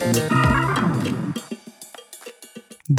thank you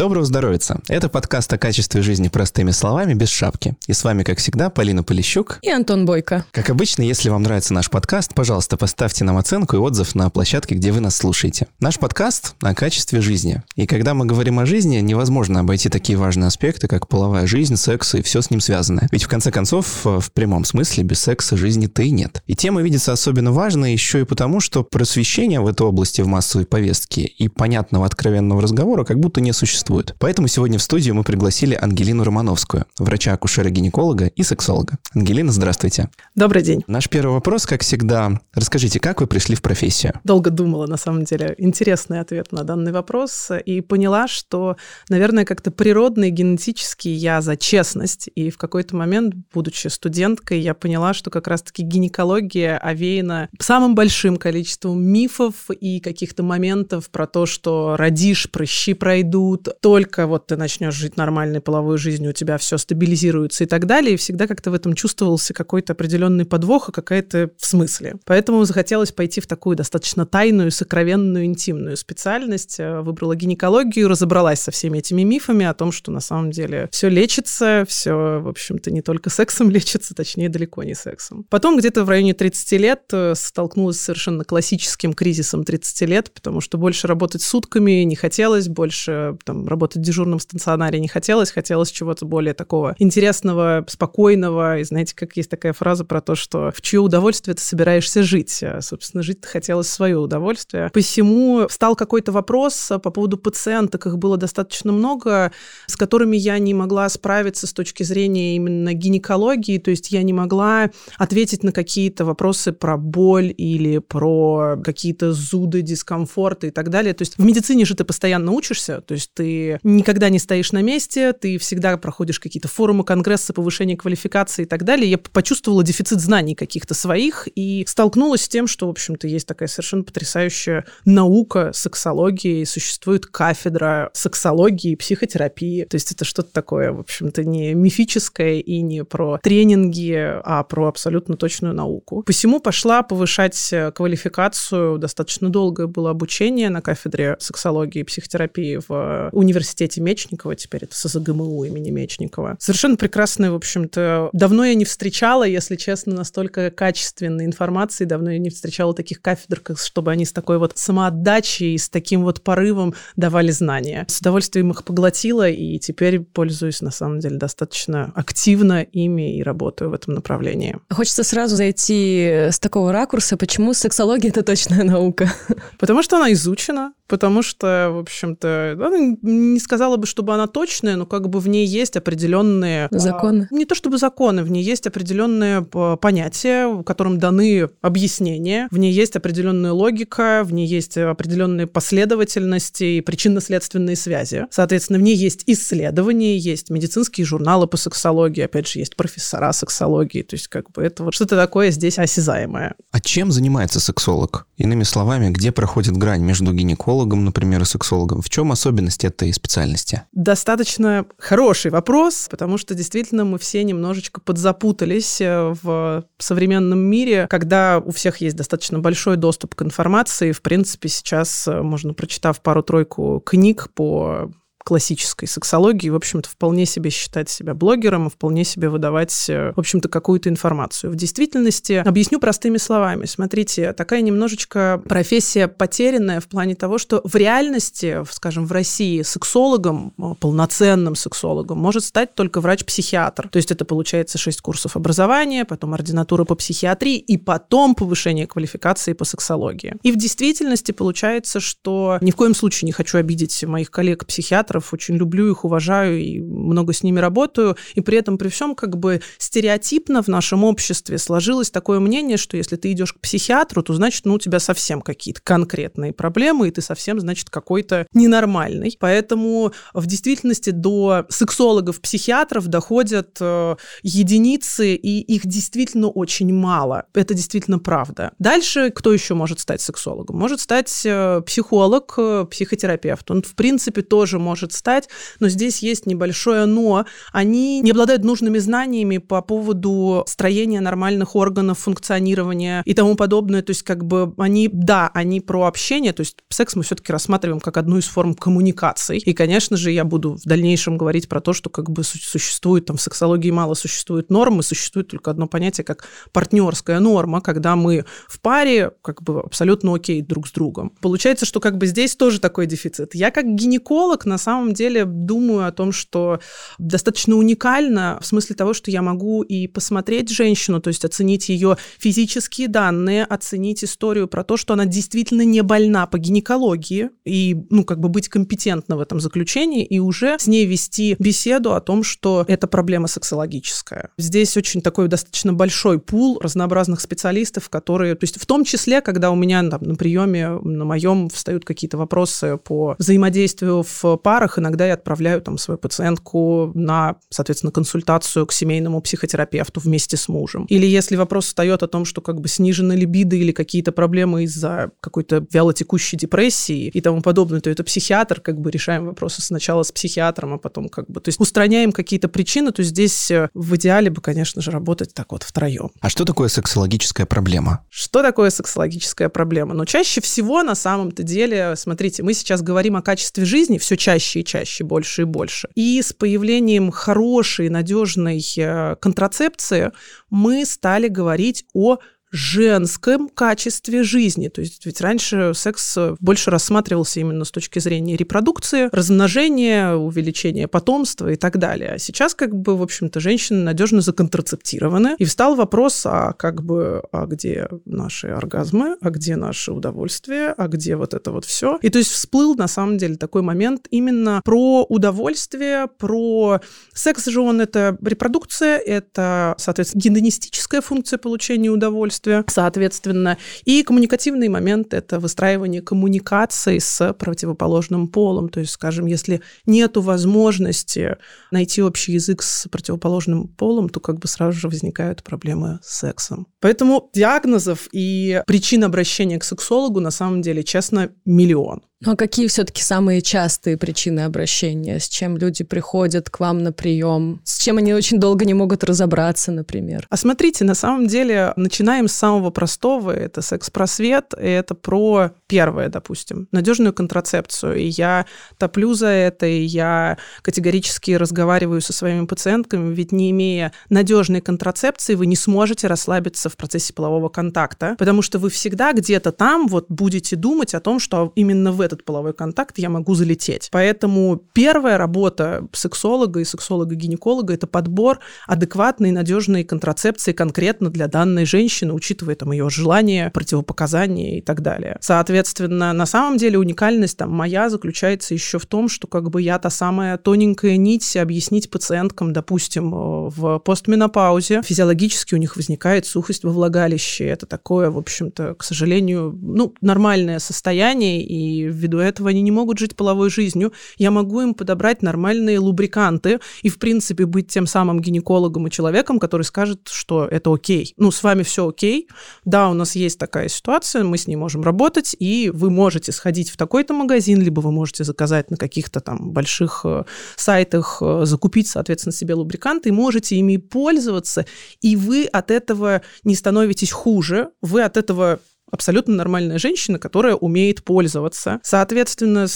Доброго здоровья! Это подкаст о качестве жизни простыми словами, без шапки. И с вами, как всегда, Полина Полищук и Антон Бойко. Как обычно, если вам нравится наш подкаст, пожалуйста, поставьте нам оценку и отзыв на площадке, где вы нас слушаете. Наш подкаст о качестве жизни. И когда мы говорим о жизни, невозможно обойти такие важные аспекты, как половая жизнь, секс и все с ним связанное. Ведь в конце концов, в прямом смысле, без секса жизни-то и нет. И тема видится особенно важной еще и потому, что просвещение в этой области в массовой повестке и понятного откровенного разговора как будто не существует существует. Поэтому сегодня в студию мы пригласили Ангелину Романовскую, врача-акушера-гинеколога и сексолога. Ангелина, здравствуйте. Добрый день. Наш первый вопрос, как всегда, расскажите, как вы пришли в профессию? Долго думала, на самом деле. Интересный ответ на данный вопрос. И поняла, что, наверное, как-то природно и генетически я за честность. И в какой-то момент, будучи студенткой, я поняла, что как раз-таки гинекология овеяна самым большим количеством мифов и каких-то моментов про то, что родишь, прыщи пройдут, только вот ты начнешь жить нормальной половой жизнью, у тебя все стабилизируется и так далее, и всегда как-то в этом чувствовался какой-то определенный подвох, и какая-то в смысле. Поэтому захотелось пойти в такую достаточно тайную, сокровенную, интимную специальность. Э, выбрала гинекологию, разобралась со всеми этими мифами о том, что на самом деле все лечится, все, в общем-то, не только сексом лечится, точнее, далеко не сексом. Потом где-то в районе 30 лет э, столкнулась с совершенно классическим кризисом 30 лет, потому что больше работать сутками не хотелось, больше там, работать в дежурном стационаре не хотелось, хотелось чего-то более такого интересного, спокойного. И знаете, как есть такая фраза про то, что в чье удовольствие ты собираешься жить. А, собственно, жить хотелось в свое удовольствие. Посему встал какой-то вопрос по поводу пациенток. Их было достаточно много, с которыми я не могла справиться с точки зрения именно гинекологии. То есть я не могла ответить на какие-то вопросы про боль или про какие-то зуды, дискомфорты и так далее. То есть в медицине же ты постоянно учишься, то есть ты никогда не стоишь на месте, ты всегда проходишь какие-то форумы, конгрессы, повышение квалификации и так далее. Я почувствовала дефицит знаний каких-то своих и столкнулась с тем, что, в общем-то, есть такая совершенно потрясающая наука сексологии, существует кафедра сексологии и психотерапии. То есть это что-то такое, в общем-то, не мифическое и не про тренинги, а про абсолютно точную науку. Посему пошла повышать квалификацию. Достаточно долгое было обучение на кафедре сексологии и психотерапии в университете Мечникова, теперь это СЗГМУ имени Мечникова. Совершенно прекрасная, в общем-то. Давно я не встречала, если честно, настолько качественной информации, давно я не встречала таких кафедр, чтобы они с такой вот самоотдачей и с таким вот порывом давали знания. С удовольствием их поглотила, и теперь пользуюсь, на самом деле, достаточно активно ими и работаю в этом направлении. Хочется сразу зайти с такого ракурса, почему сексология — это точная наука? Потому что она изучена, потому что, в общем-то, она не сказала бы, чтобы она точная, но как бы в ней есть определенные... А, законы? А, не то чтобы законы, в ней есть определенные понятия, которым даны объяснения, в ней есть определенная логика, в ней есть определенные последовательности и причинно-следственные связи. Соответственно, в ней есть исследования, есть медицинские журналы по сексологии, опять же, есть профессора сексологии, то есть как бы это вот что-то такое здесь осязаемое. А чем занимается сексолог? Иными словами, где проходит грань между гинекологом психологом, например, и сексологом? В чем особенность этой специальности? Достаточно хороший вопрос, потому что действительно мы все немножечко подзапутались э, в современном мире, когда у всех есть достаточно большой доступ к информации. В принципе, сейчас э, можно, прочитав пару-тройку книг по классической сексологии, в общем-то, вполне себе считать себя блогером вполне себе выдавать, э, в общем-то, какую-то информацию. В действительности, объясню простыми словами. Смотрите, такая немножечко профессия потерянная в плане того, что в реальности, скажем, в России сексологом, э, полноценным сексологом, может стать только врач-психиатр. То есть это получается 6 курсов образования, потом ординатура по психиатрии и потом повышение квалификации по сексологии. И в действительности получается, что ни в коем случае не хочу обидеть моих коллег-психиатров, психиатров, очень люблю их, уважаю и много с ними работаю. И при этом, при всем, как бы стереотипно в нашем обществе сложилось такое мнение, что если ты идешь к психиатру, то значит, ну, у тебя совсем какие-то конкретные проблемы, и ты совсем, значит, какой-то ненормальный. Поэтому в действительности до сексологов-психиатров доходят э, единицы, и их действительно очень мало. Это действительно правда. Дальше кто еще может стать сексологом? Может стать э, психолог, э, психотерапевт. Он, в принципе, тоже может может стать, но здесь есть небольшое но. Они не обладают нужными знаниями по поводу строения нормальных органов функционирования и тому подобное. То есть как бы они, да, они про общение, то есть секс мы все-таки рассматриваем как одну из форм коммуникаций. И, конечно же, я буду в дальнейшем говорить про то, что как бы существует там в сексологии мало существует нормы, существует только одно понятие как партнерская норма, когда мы в паре как бы абсолютно окей друг с другом. Получается, что как бы здесь тоже такой дефицит. Я как гинеколог на самом деле думаю о том, что достаточно уникально в смысле того, что я могу и посмотреть женщину, то есть оценить ее физические данные, оценить историю про то, что она действительно не больна по гинекологии и, ну, как бы быть компетентна в этом заключении и уже с ней вести беседу о том, что это проблема сексологическая. Здесь очень такой достаточно большой пул разнообразных специалистов, которые, то есть в том числе, когда у меня там, на приеме на моем встают какие-то вопросы по взаимодействию в парах, иногда я отправляю там свою пациентку на, соответственно, консультацию к семейному психотерапевту вместе с мужем. Или если вопрос встает о том, что как бы снижена либидо или какие-то проблемы из-за какой-то вялотекущей депрессии и тому подобное, то это психиатр, как бы решаем вопросы сначала с психиатром, а потом как бы, то есть устраняем какие-то причины, то здесь э, в идеале бы, конечно же, работать так вот втроем. А что такое сексологическая проблема? Что такое сексологическая проблема? Но чаще всего на самом-то деле, смотрите, мы сейчас говорим о качестве жизни все чаще и чаще, больше и больше. И с появлением хорошей, надежной э, контрацепции мы стали говорить о женском качестве жизни. То есть ведь раньше секс больше рассматривался именно с точки зрения репродукции, размножения, увеличения потомства и так далее. А сейчас как бы, в общем-то, женщины надежно законтрацептированы. И встал вопрос, а как бы, а где наши оргазмы, а где наше удовольствие, а где вот это вот все. И то есть всплыл на самом деле такой момент именно про удовольствие, про секс же он это репродукция, это, соответственно, гедонистическая функция получения удовольствия, удовольствия, соответственно. И коммуникативный момент — это выстраивание коммуникации с противоположным полом. То есть, скажем, если нет возможности найти общий язык с противоположным полом, то как бы сразу же возникают проблемы с сексом. Поэтому диагнозов и причин обращения к сексологу на самом деле, честно, миллион. Ну а какие все-таки самые частые причины обращения? С чем люди приходят к вам на прием? С чем они очень долго не могут разобраться, например? А смотрите, на самом деле, начинаем с самого простого. Это секс-просвет, и это про первое, допустим, надежную контрацепцию. И я топлю за это, и я категорически разговариваю со своими пациентками, ведь не имея надежной контрацепции, вы не сможете расслабиться в процессе полового контакта, потому что вы всегда где-то там вот будете думать о том, что именно в этот этот половой контакт, я могу залететь. Поэтому первая работа сексолога и сексолога-гинеколога – это подбор адекватной, надежной контрацепции конкретно для данной женщины, учитывая там ее желания, противопоказания и так далее. Соответственно, на самом деле уникальность там моя заключается еще в том, что как бы я та самая тоненькая нить объяснить пациенткам, допустим, э, в постменопаузе физиологически у них возникает сухость во влагалище. Это такое, в общем-то, к сожалению, ну, нормальное состояние, и ввиду этого они не могут жить половой жизнью, я могу им подобрать нормальные лубриканты и, в принципе, быть тем самым гинекологом и человеком, который скажет, что это окей. Ну, с вами все окей. Да, у нас есть такая ситуация, мы с ней можем работать, и вы можете сходить в такой-то магазин, либо вы можете заказать на каких-то там больших э, сайтах, э, закупить, соответственно, себе лубриканты, и можете ими пользоваться, и вы от этого не становитесь хуже, вы от этого абсолютно нормальная женщина, которая умеет пользоваться. Соответственно,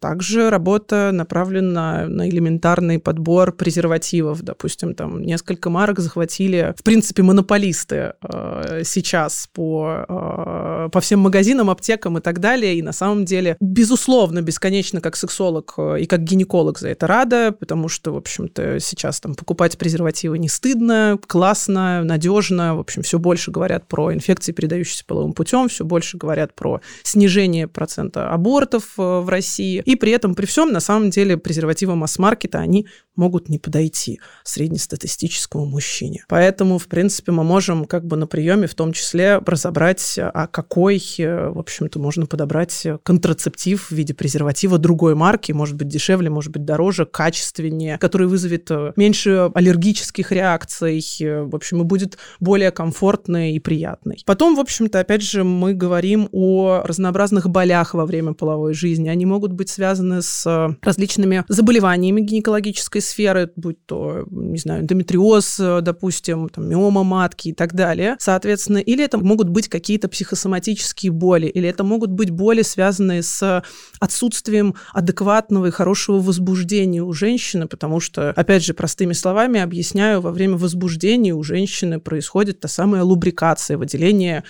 также работа направлена на элементарный подбор презервативов. Допустим, там несколько марок захватили, в принципе, монополисты э, сейчас по, э, по всем магазинам, аптекам и так далее. И на самом деле, безусловно, бесконечно как сексолог э, и как гинеколог за это рада, потому что, в общем-то, сейчас там покупать презервативы не стыдно, классно, надежно. В общем, все больше говорят про инфекции, передающиеся половым путем путем, все больше говорят про снижение процента абортов э, в России. И при этом, при всем, на самом деле, презервативы масс-маркета, они могут не подойти среднестатистическому мужчине. Поэтому, в принципе, мы можем как бы на приеме в том числе разобрать, а какой, э, в общем-то, можно подобрать контрацептив в виде презерватива другой марки, может быть, дешевле, может быть, дороже, качественнее, который вызовет э, меньше аллергических реакций, в общем, и будет более комфортный и приятный. Потом, в общем-то, опять же, же, мы говорим о разнообразных болях во время половой жизни. Они могут быть связаны с различными заболеваниями гинекологической сферы, будь то, не знаю, эндометриоз, допустим, там, миома матки и так далее. Соответственно, или это могут быть какие-то психосоматические боли, или это могут быть боли, связанные с отсутствием адекватного и хорошего возбуждения у женщины, потому что, опять же, простыми словами объясняю, во время возбуждения у женщины происходит та самая лубрикация, выделение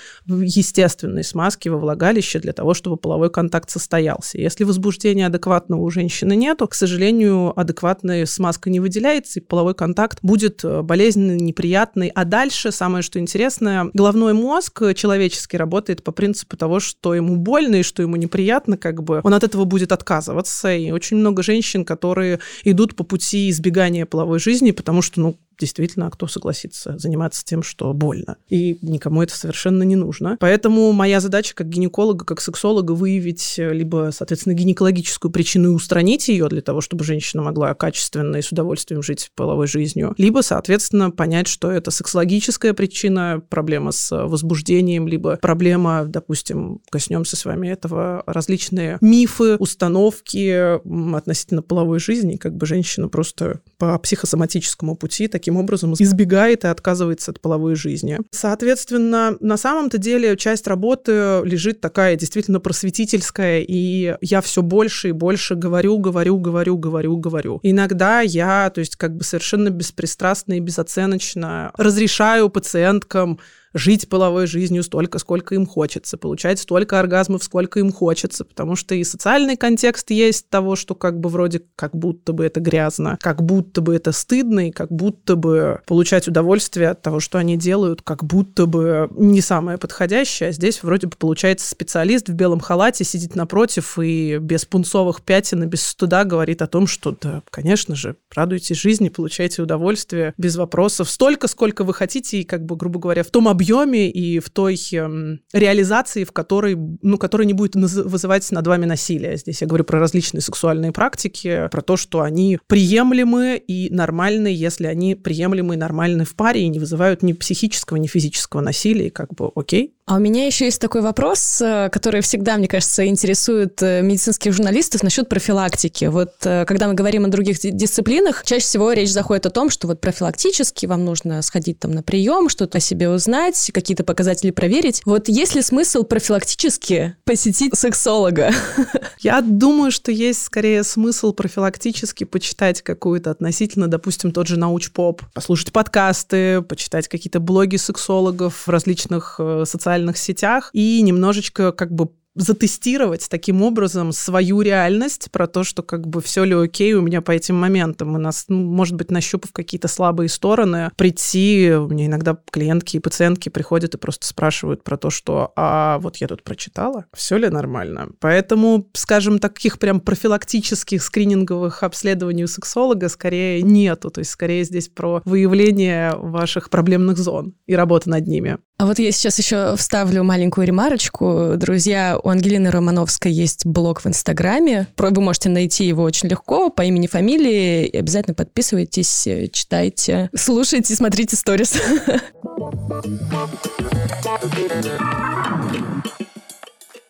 естественной смазки во влагалище для того, чтобы половой контакт состоялся. Если возбуждения адекватного у женщины нету, к сожалению, адекватная смазка не выделяется, и половой контакт будет э, болезненный, неприятный. А дальше, самое что интересное, головной мозг человеческий работает по принципу того, что ему больно и что ему неприятно, как бы он от этого будет отказываться. И очень много женщин, которые идут по пути избегания половой жизни, потому что, ну, действительно, а кто согласится заниматься тем, что больно. И никому это совершенно не нужно. Поэтому моя задача как гинеколога, как сексолога выявить э, либо, соответственно, гинекологическую причину и устранить ее для того, чтобы женщина могла качественно и с удовольствием жить половой жизнью, либо, соответственно, понять, что это сексологическая причина, проблема с возбуждением, либо проблема, допустим, коснемся с вами этого, различные мифы, установки относительно половой жизни, как бы женщина просто по психосоматическому пути такие таким образом избегает и отказывается от половой жизни. Соответственно, на самом-то деле часть работы лежит такая действительно просветительская, и я все больше и больше говорю, говорю, говорю, говорю, говорю. Иногда я, то есть как бы совершенно беспристрастно и безоценочно разрешаю пациенткам жить половой жизнью столько, сколько им хочется, получать столько оргазмов, сколько им хочется, потому что и социальный контекст есть того, что как бы вроде как будто бы это грязно, как будто бы это стыдно, и как будто бы получать удовольствие от того, что они делают, как будто бы не самое подходящее, а здесь вроде бы получается специалист в белом халате сидит напротив и без пунцовых пятен и без стыда говорит о том, что да, конечно же, радуйтесь жизни, получайте удовольствие без вопросов. Столько, сколько вы хотите, и как бы, грубо говоря, в том объеме, и в той э, реализации, в которой, ну, которая не будет вызывать над вами насилие. Здесь я говорю про различные сексуальные практики, про то, что они приемлемы и нормальны, если они приемлемы и нормальны в паре и не вызывают ни психического, ни физического насилия, и как бы окей, а у меня еще есть такой вопрос, э, который всегда, мне кажется, интересует э, медицинских журналистов насчет профилактики. Вот э, когда мы говорим о других дисциплинах, чаще всего речь заходит о том, что вот профилактически вам нужно сходить там на прием, что-то о себе узнать, какие-то показатели проверить. Вот есть ли смысл профилактически посетить сексолога? Я думаю, что есть скорее смысл профилактически почитать какую-то относительно, допустим, тот же научпоп, послушать подкасты, почитать какие-то блоги сексологов в различных социальных социальных сетях и немножечко как бы затестировать таким образом свою реальность про то, что как бы все ли окей у меня по этим моментам. У нас, ну, может быть, нащупав какие-то слабые стороны, прийти, меня иногда клиентки и пациентки приходят и просто спрашивают про то, что а вот я тут прочитала, все ли нормально. Поэтому, скажем, таких прям профилактических скрининговых обследований у сексолога скорее нету. То есть скорее здесь про выявление ваших проблемных зон и работа над ними. А вот я сейчас еще вставлю маленькую ремарочку. Друзья, у Ангелины Романовской есть блог в Инстаграме. Вы можете найти его очень легко по имени, фамилии. И обязательно подписывайтесь, читайте, слушайте, смотрите сторис.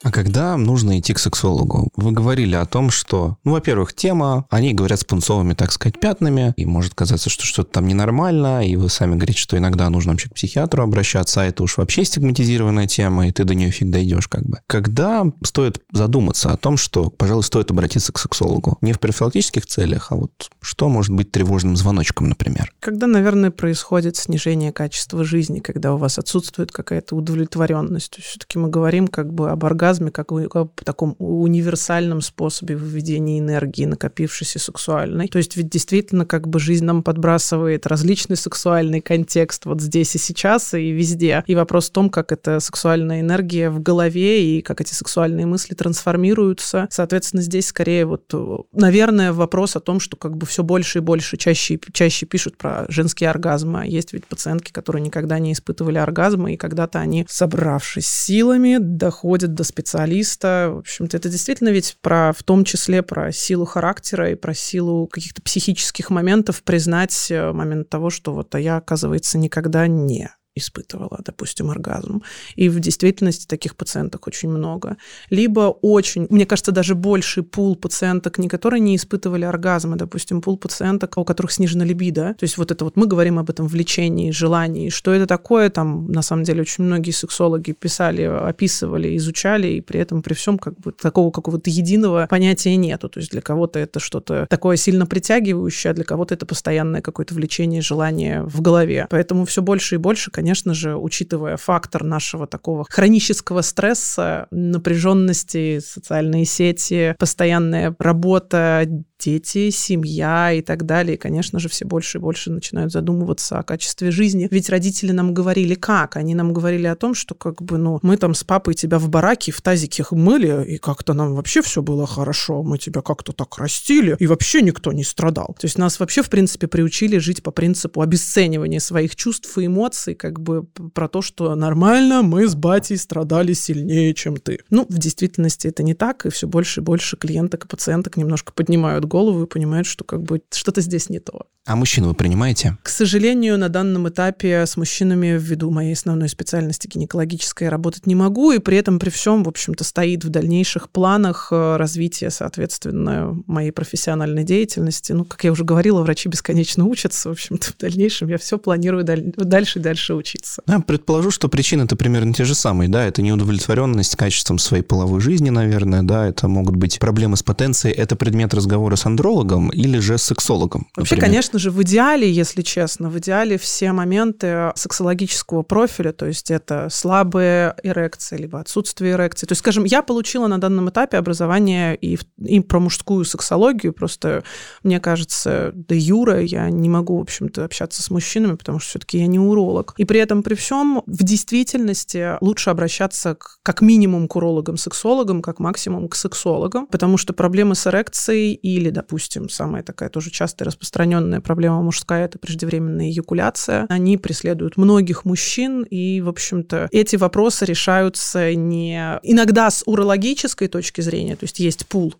А когда нужно идти к сексологу? Вы говорили о том, что, ну, во-первых, тема, они говорят с пунцовыми, так сказать, пятнами, и может казаться, что что-то там ненормально, и вы сами говорите, что иногда нужно вообще к психиатру обращаться, а это уж вообще стигматизированная тема, и ты до нее фиг дойдешь как бы. Когда стоит задуматься о том, что, пожалуй, стоит обратиться к сексологу? Не в профилактических целях, а вот что может быть тревожным звоночком, например? Когда, наверное, происходит снижение качества жизни, когда у вас отсутствует какая-то удовлетворенность. Все-таки мы говорим как бы об оргазме, оргазме как в таком универсальном способе выведения энергии, накопившейся сексуальной. То есть ведь действительно как бы жизнь нам подбрасывает различный сексуальный контекст вот здесь и сейчас, и везде. И вопрос в том, как эта сексуальная энергия в голове и как эти сексуальные мысли трансформируются. Соответственно, здесь скорее вот, наверное, вопрос о том, что как бы все больше и больше, чаще чаще пишут про женские оргазмы. А есть ведь пациентки, которые никогда не испытывали оргазмы, и когда-то они, собравшись силами, доходят до специалиста. В общем-то, это действительно ведь про, в том числе про силу характера и про силу каких-то психических моментов признать э, момент того, что вот а я, оказывается, никогда не испытывала, допустим, оргазм. И в действительности таких пациенток очень много. Либо очень, мне кажется, даже больший пул пациенток, не которые не испытывали оргазмы, допустим, пул пациенток, у которых снижена либидо. То есть вот это вот мы говорим об этом влечении, желании. Что это такое? Там, на самом деле, очень многие сексологи писали, описывали, изучали, и при этом, при всем, как бы такого какого-то единого понятия нету. То есть для кого-то это что-то такое сильно притягивающее, а для кого-то это постоянное какое-то влечение, желание в голове. Поэтому все больше и больше, конечно же, учитывая фактор нашего такого хронического стресса, напряженности, социальные сети, постоянная работа, дети, семья и так далее. И, конечно же, все больше и больше начинают задумываться о качестве жизни. Ведь родители нам говорили как? Они нам говорили о том, что как бы, ну, мы там с папой тебя в бараке в тазике мыли, и как-то нам вообще все было хорошо. Мы тебя как-то так растили, и вообще никто не страдал. То есть нас вообще, в принципе, приучили жить по принципу обесценивания своих чувств и эмоций, как бы про то, что нормально, мы с батей страдали сильнее, чем ты. Ну, в действительности это не так, и все больше и больше клиенток и пациенток немножко поднимают голову и понимают, что как бы что-то здесь не то. А мужчин вы принимаете? К сожалению, на данном этапе с мужчинами ввиду моей основной специальности гинекологической работать не могу, и при этом при всем, в общем-то, стоит в дальнейших планах э, развития, соответственно, моей профессиональной деятельности. Ну, как я уже говорила, врачи бесконечно учатся, в общем-то, в дальнейшем я все планирую дальше и дальше учиться. Я предположу, что причины-то примерно те же самые, да, это неудовлетворенность качеством своей половой жизни, наверное, да, это могут быть проблемы с потенцией, это предмет разговора андрологом или же с сексологом? Вообще, например? конечно же, в идеале, если честно, в идеале все моменты сексологического профиля, то есть это слабая эрекция, либо отсутствие эрекции. То есть, скажем, я получила на данном этапе образование и, и про мужскую сексологию, просто мне кажется, да юра, я не могу, в общем-то, общаться с мужчинами, потому что все-таки я не уролог. И при этом, при всем, в действительности лучше обращаться к, как минимум к урологам-сексологам, как максимум к сексологам, потому что проблемы с эрекцией или или, допустим, самая такая тоже частая распространенная проблема мужская – это преждевременная эякуляция. Они преследуют многих мужчин, и, в общем-то, эти вопросы решаются не иногда с урологической точки зрения, то есть есть пул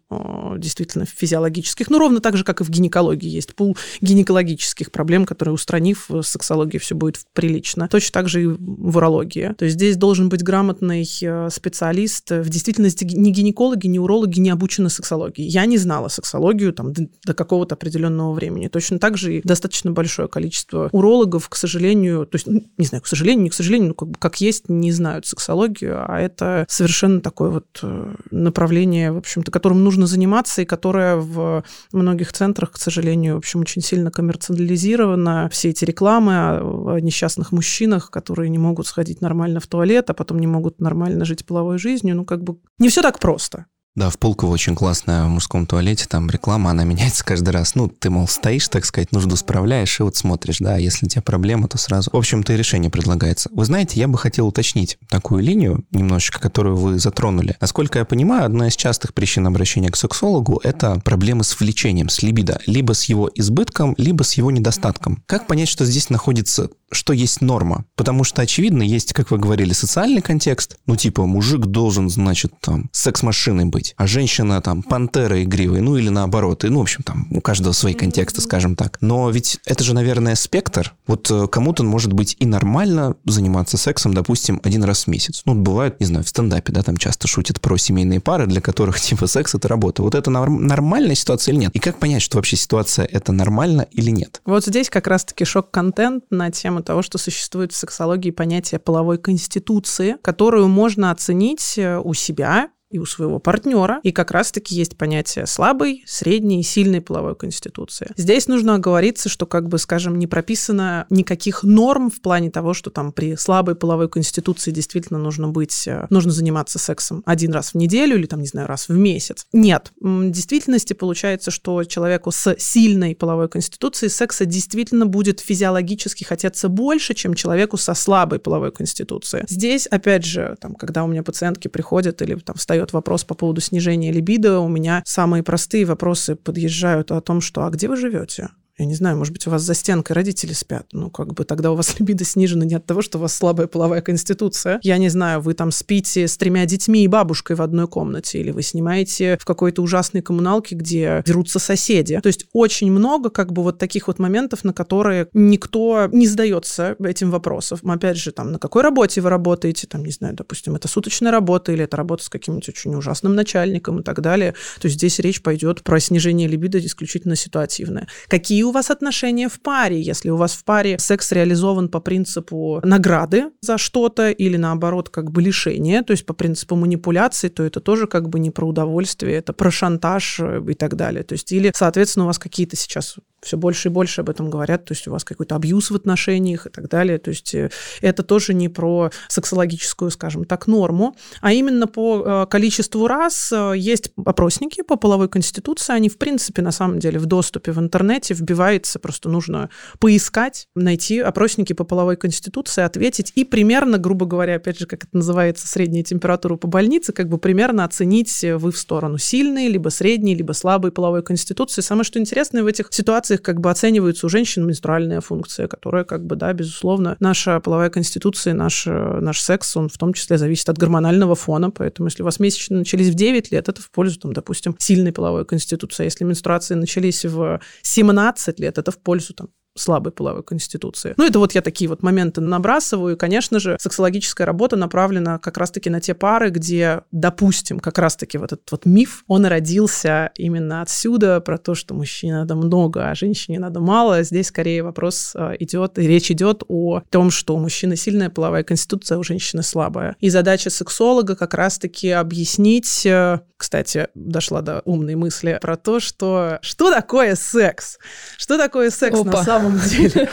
действительно физиологических, ну, ровно так же, как и в гинекологии есть пул гинекологических проблем, которые, устранив, в сексологии все будет прилично. Точно так же и в урологии. То есть здесь должен быть грамотный э, специалист. В действительности ни гинекологи, ни урологи не обучены сексологии. Я не знала сексологии, онкологию там, до, какого-то определенного времени. Точно так же и достаточно большое количество урологов, к сожалению, то есть, ну, не знаю, к сожалению, не к сожалению, ну, как, как есть, не знают сексологию, а это совершенно такое вот э, направление, в общем-то, которым нужно заниматься, и которое в многих центрах, к сожалению, в общем, очень сильно коммерциализировано. Все эти рекламы о несчастных мужчинах, которые не могут сходить нормально в туалет, а потом не могут нормально жить половой жизнью, ну, как бы не все так просто. Да, в Пулково очень классная в мужском туалете, там реклама, она меняется каждый раз. Ну, ты, мол, стоишь, так сказать, нужду справляешь, и вот смотришь, да, если у тебя проблема, то сразу. В общем-то, и решение предлагается. Вы знаете, я бы хотел уточнить такую линию немножечко, которую вы затронули. Насколько я понимаю, одна из частых причин обращения к сексологу – это проблемы с влечением, с либидо, либо с его избытком, либо с его недостатком. Как понять, что здесь находится что есть норма. Потому что, очевидно, есть, как вы говорили, социальный контекст. Ну, типа, мужик должен, значит, там, секс-машиной быть, а женщина, там, пантера игривой, ну, или наоборот. И, ну, в общем, там, у каждого свои контексты, скажем так. Но ведь это же, наверное, спектр. Вот э, кому-то может быть и нормально заниматься сексом, допустим, один раз в месяц. Ну, бывает, не знаю, в стендапе, да, там часто шутят про семейные пары, для которых, типа, секс — это работа. Вот это норм- нормальная ситуация или нет? И как понять, что вообще ситуация это нормально или нет? Вот здесь как раз-таки шок-контент на тему тему того, что существует в сексологии понятие половой конституции, которую можно оценить э, у себя и у своего партнера. И как раз-таки есть понятие слабой, средней и сильной половой конституции. Здесь нужно оговориться, что, как бы, скажем, не прописано никаких норм в плане того, что там при слабой половой конституции действительно нужно быть, э, нужно заниматься сексом один раз в неделю или там, не знаю, раз в месяц. Нет. В действительности получается, что человеку с сильной половой конституцией секса действительно будет физиологически хотеться больше, чем человеку со слабой половой конституцией. Здесь, опять же, там, когда у меня пациентки приходят или там встают встает вопрос по поводу снижения либидо, у меня самые простые вопросы подъезжают о том, что «а где вы живете?» Я не знаю, может быть, у вас за стенкой родители спят. Ну, как бы тогда у вас либидо снижено не от того, что у вас слабая половая конституция. Я не знаю, вы там спите с тремя детьми и бабушкой в одной комнате, или вы снимаете в какой-то ужасной коммуналке, где дерутся соседи. То есть очень много как бы вот таких вот моментов, на которые никто не задается этим вопросом. Опять же, там, на какой работе вы работаете, там, не знаю, допустим, это суточная работа или это работа с каким-нибудь очень ужасным начальником и так далее. То есть здесь речь пойдет про снижение либидо исключительно ситуативное. Какие у вас отношения в паре? Если у вас в паре секс реализован по принципу награды за что-то или наоборот как бы лишения, то есть по принципу манипуляции, то это тоже как бы не про удовольствие, это про шантаж э, и так далее. То есть или, соответственно, у вас какие-то сейчас все больше и больше об этом говорят, то есть у вас какой-то абьюз в отношениях и так далее. То есть э, это тоже не про сексологическую, скажем так, норму, а именно по э, количеству раз есть опросники по половой конституции, они в принципе на самом деле в доступе в интернете вбивается, просто нужно поискать, найти опросники по половой конституции, ответить и примерно, грубо говоря, опять же, как это называется, средняя температура по больнице, как бы примерно оценить вы в сторону сильной, либо средней, либо слабой половой конституции. Самое что интересное в этих ситуациях как бы оценивается у женщин менструальная функция, которая как бы, да, безусловно, наша половая конституция, наш, наш секс, он в том числе зависит от гормонального фона, поэтому если у вас месячные начались в 9 лет, это в пользу, там, допустим, сильной половой конституции. А если менструации начались в 17 лет, это в пользу там, слабой половой конституции. Ну, это вот я такие вот моменты набрасываю. И, конечно же, сексологическая работа направлена как раз-таки на те пары, где, допустим, как раз-таки вот этот вот миф, он родился именно отсюда, про то, что мужчине надо много, а женщине надо мало. Здесь скорее вопрос а, идет, и речь идет о том, что у мужчины сильная половая конституция, а у женщины слабая. И задача сексолога как раз-таки объяснить, э, кстати, дошла до умной мысли про то, что что такое секс? Что такое секс Опа. на самом деле.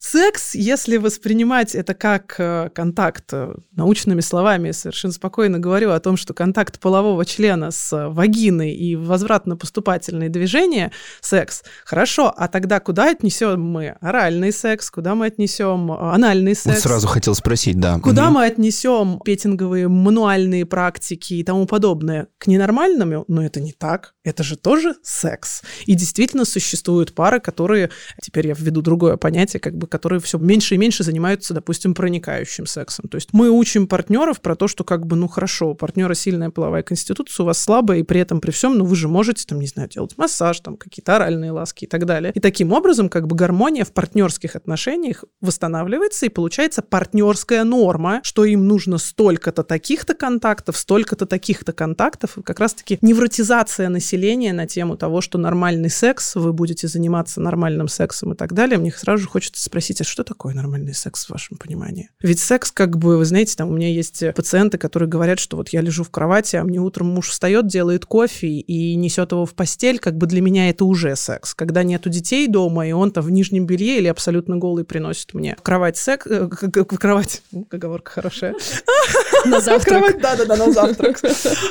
Секс, если воспринимать это как э, контакт э, научными словами, совершенно спокойно говорю о том, что контакт полового члена с вагиной и возвратно-поступательные движения – секс. Хорошо, а тогда куда отнесем мы оральный секс, куда мы отнесем э, анальный секс? Вот сразу хотел спросить, да. Куда угу. мы отнесем петинговые мануальные практики и тому подобное? К ненормальным? Но это не так. Это же тоже секс. И действительно существуют пары, которые, теперь я введу другое понятие, как бы которые все меньше и меньше занимаются, допустим, проникающим сексом. То есть мы учим партнеров про то, что как бы, ну хорошо, у партнера сильная половая конституция, у вас слабая, и при этом при всем, ну вы же можете, там, не знаю, делать массаж, там, какие-то оральные ласки и так далее. И таким образом, как бы гармония в партнерских отношениях восстанавливается, и получается партнерская норма, что им нужно столько-то таких-то контактов, столько-то таких-то контактов, и как раз-таки невротизация населения на тему того, что нормальный секс, вы будете заниматься нормальным сексом и так далее, мне сразу же хочется спросить, спросить, а что такое нормальный секс в вашем понимании? Ведь секс, как бы, вы знаете, там у меня есть пациенты, которые говорят, что вот я лежу в кровати, а мне утром муж встает, делает кофе и несет его в постель, как бы для меня это уже секс. Когда нету детей дома, и он там в нижнем белье или абсолютно голый приносит мне в кровать секс, э, в кровать, оговорка хорошая. На завтрак. Да-да-да, на завтрак.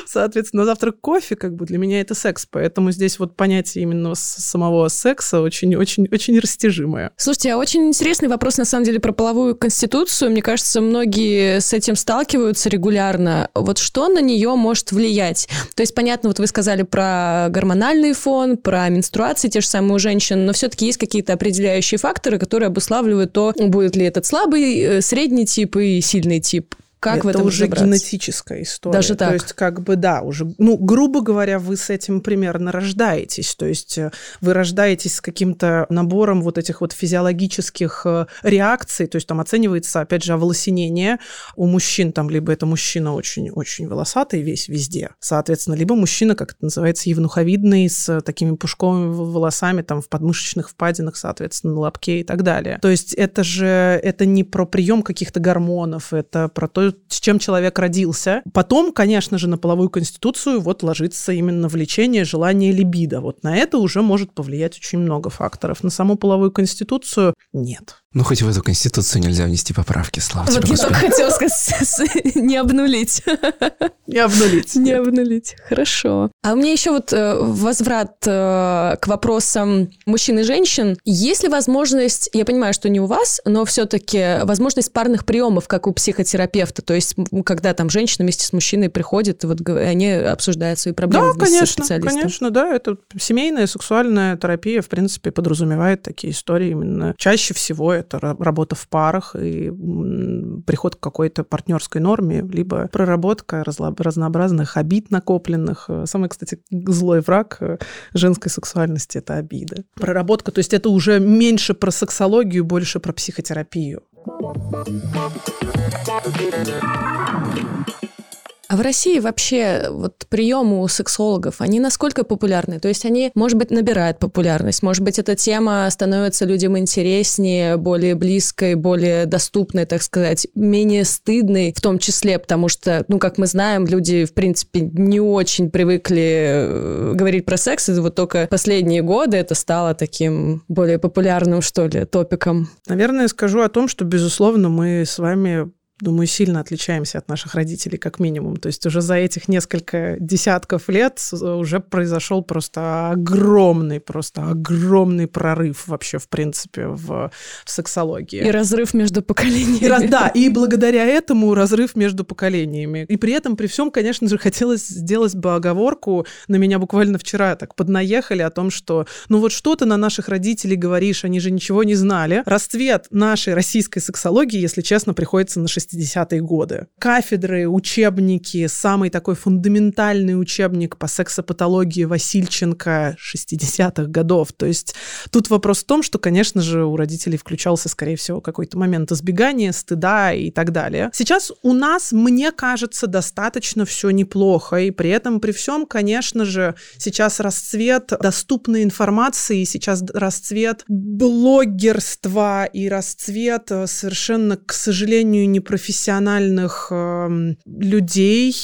Соответственно, на завтрак кофе, как бы для меня это секс, поэтому здесь вот понятие именно самого секса очень-очень-очень растяжимое. Слушайте, а очень интересный вопрос, на самом деле, про половую конституцию. Мне кажется, многие с этим сталкиваются регулярно. Вот что на нее может влиять? То есть, понятно, вот вы сказали про гормональный фон, про менструации, те же самые у женщин, но все-таки есть какие-то определяющие факторы, которые обуславливают то, будет ли этот слабый, э, средний тип и сильный тип. Как это в этом уже генетическая история. Даже так. То есть, как бы, да, уже, ну, грубо говоря, вы с этим примерно рождаетесь. То есть э, вы рождаетесь с каким-то набором вот этих вот физиологических э, реакций. То есть там оценивается, опять же, оволосенение. У мужчин там либо это мужчина очень-очень волосатый весь везде, соответственно, либо мужчина, как это называется, евнуховидный, с такими пушковыми волосами там в подмышечных впадинах, соответственно, на лобке и так далее. То есть это же, это не про прием каких-то гормонов, это про то, с чем человек родился. Потом, конечно же, на половую конституцию вот ложится именно влечение, желание либидо. Вот на это уже может повлиять очень много факторов. На саму половую конституцию нет. Ну, хоть в эту конституцию нельзя внести поправки, слава Вот тебе, я только хотела сказать, не обнулить. Не обнулить. Не обнулить. Хорошо. А у меня еще вот э, возврат э, к вопросам мужчин и женщин. Есть ли возможность, я понимаю, что не у вас, но все-таки возможность парных приемов, как у психотерапевта? То есть, когда там женщина вместе с мужчиной приходит, и вот они обсуждают свои проблемы Да, вместе с конечно, конечно, да. Это семейная сексуальная терапия, в принципе, подразумевает такие истории именно. Чаще всего это ра- работа в парах и приход к какой-то партнерской норме, либо проработка разнообразных обид накопленных. Э, Самый, кстати, злой враг э, женской сексуальности – это обиды. Проработка, то есть это уже меньше про сексологию, больше про психотерапию. А в России вообще вот приемы у сексологов, они насколько популярны? То есть они, может быть, набирают популярность, может быть, эта тема становится людям интереснее, более близкой, более доступной, так сказать, менее стыдной в том числе, потому что, ну, как мы знаем, люди, в принципе, не очень привыкли э, говорить про секс, и вот только последние годы это стало таким более популярным, что ли, топиком. Наверное, скажу о том, что, безусловно, мы с вами думаю, сильно отличаемся от наших родителей, как минимум. То есть уже за этих несколько десятков лет уже произошел просто огромный, просто огромный прорыв вообще, в принципе, в, в сексологии. И разрыв между поколениями. И, раз- да, и благодаря этому разрыв между поколениями. И при этом, при всем, конечно же, хотелось сделать бы оговорку. На меня буквально вчера так поднаехали о том, что ну вот что ты на наших родителей говоришь, они же ничего не знали. Расцвет нашей российской сексологии, если честно, приходится на 60-е годы. Кафедры, учебники, самый такой фундаментальный учебник по сексопатологии Васильченко 60-х годов. То есть тут вопрос в том, что, конечно же, у родителей включался, скорее всего, какой-то момент избегания, стыда и так далее. Сейчас у нас, мне кажется, достаточно все неплохо, и при этом, при всем, конечно же, сейчас расцвет доступной информации, сейчас расцвет блогерства и расцвет э, совершенно, к сожалению, непрофессиональных эм, людей,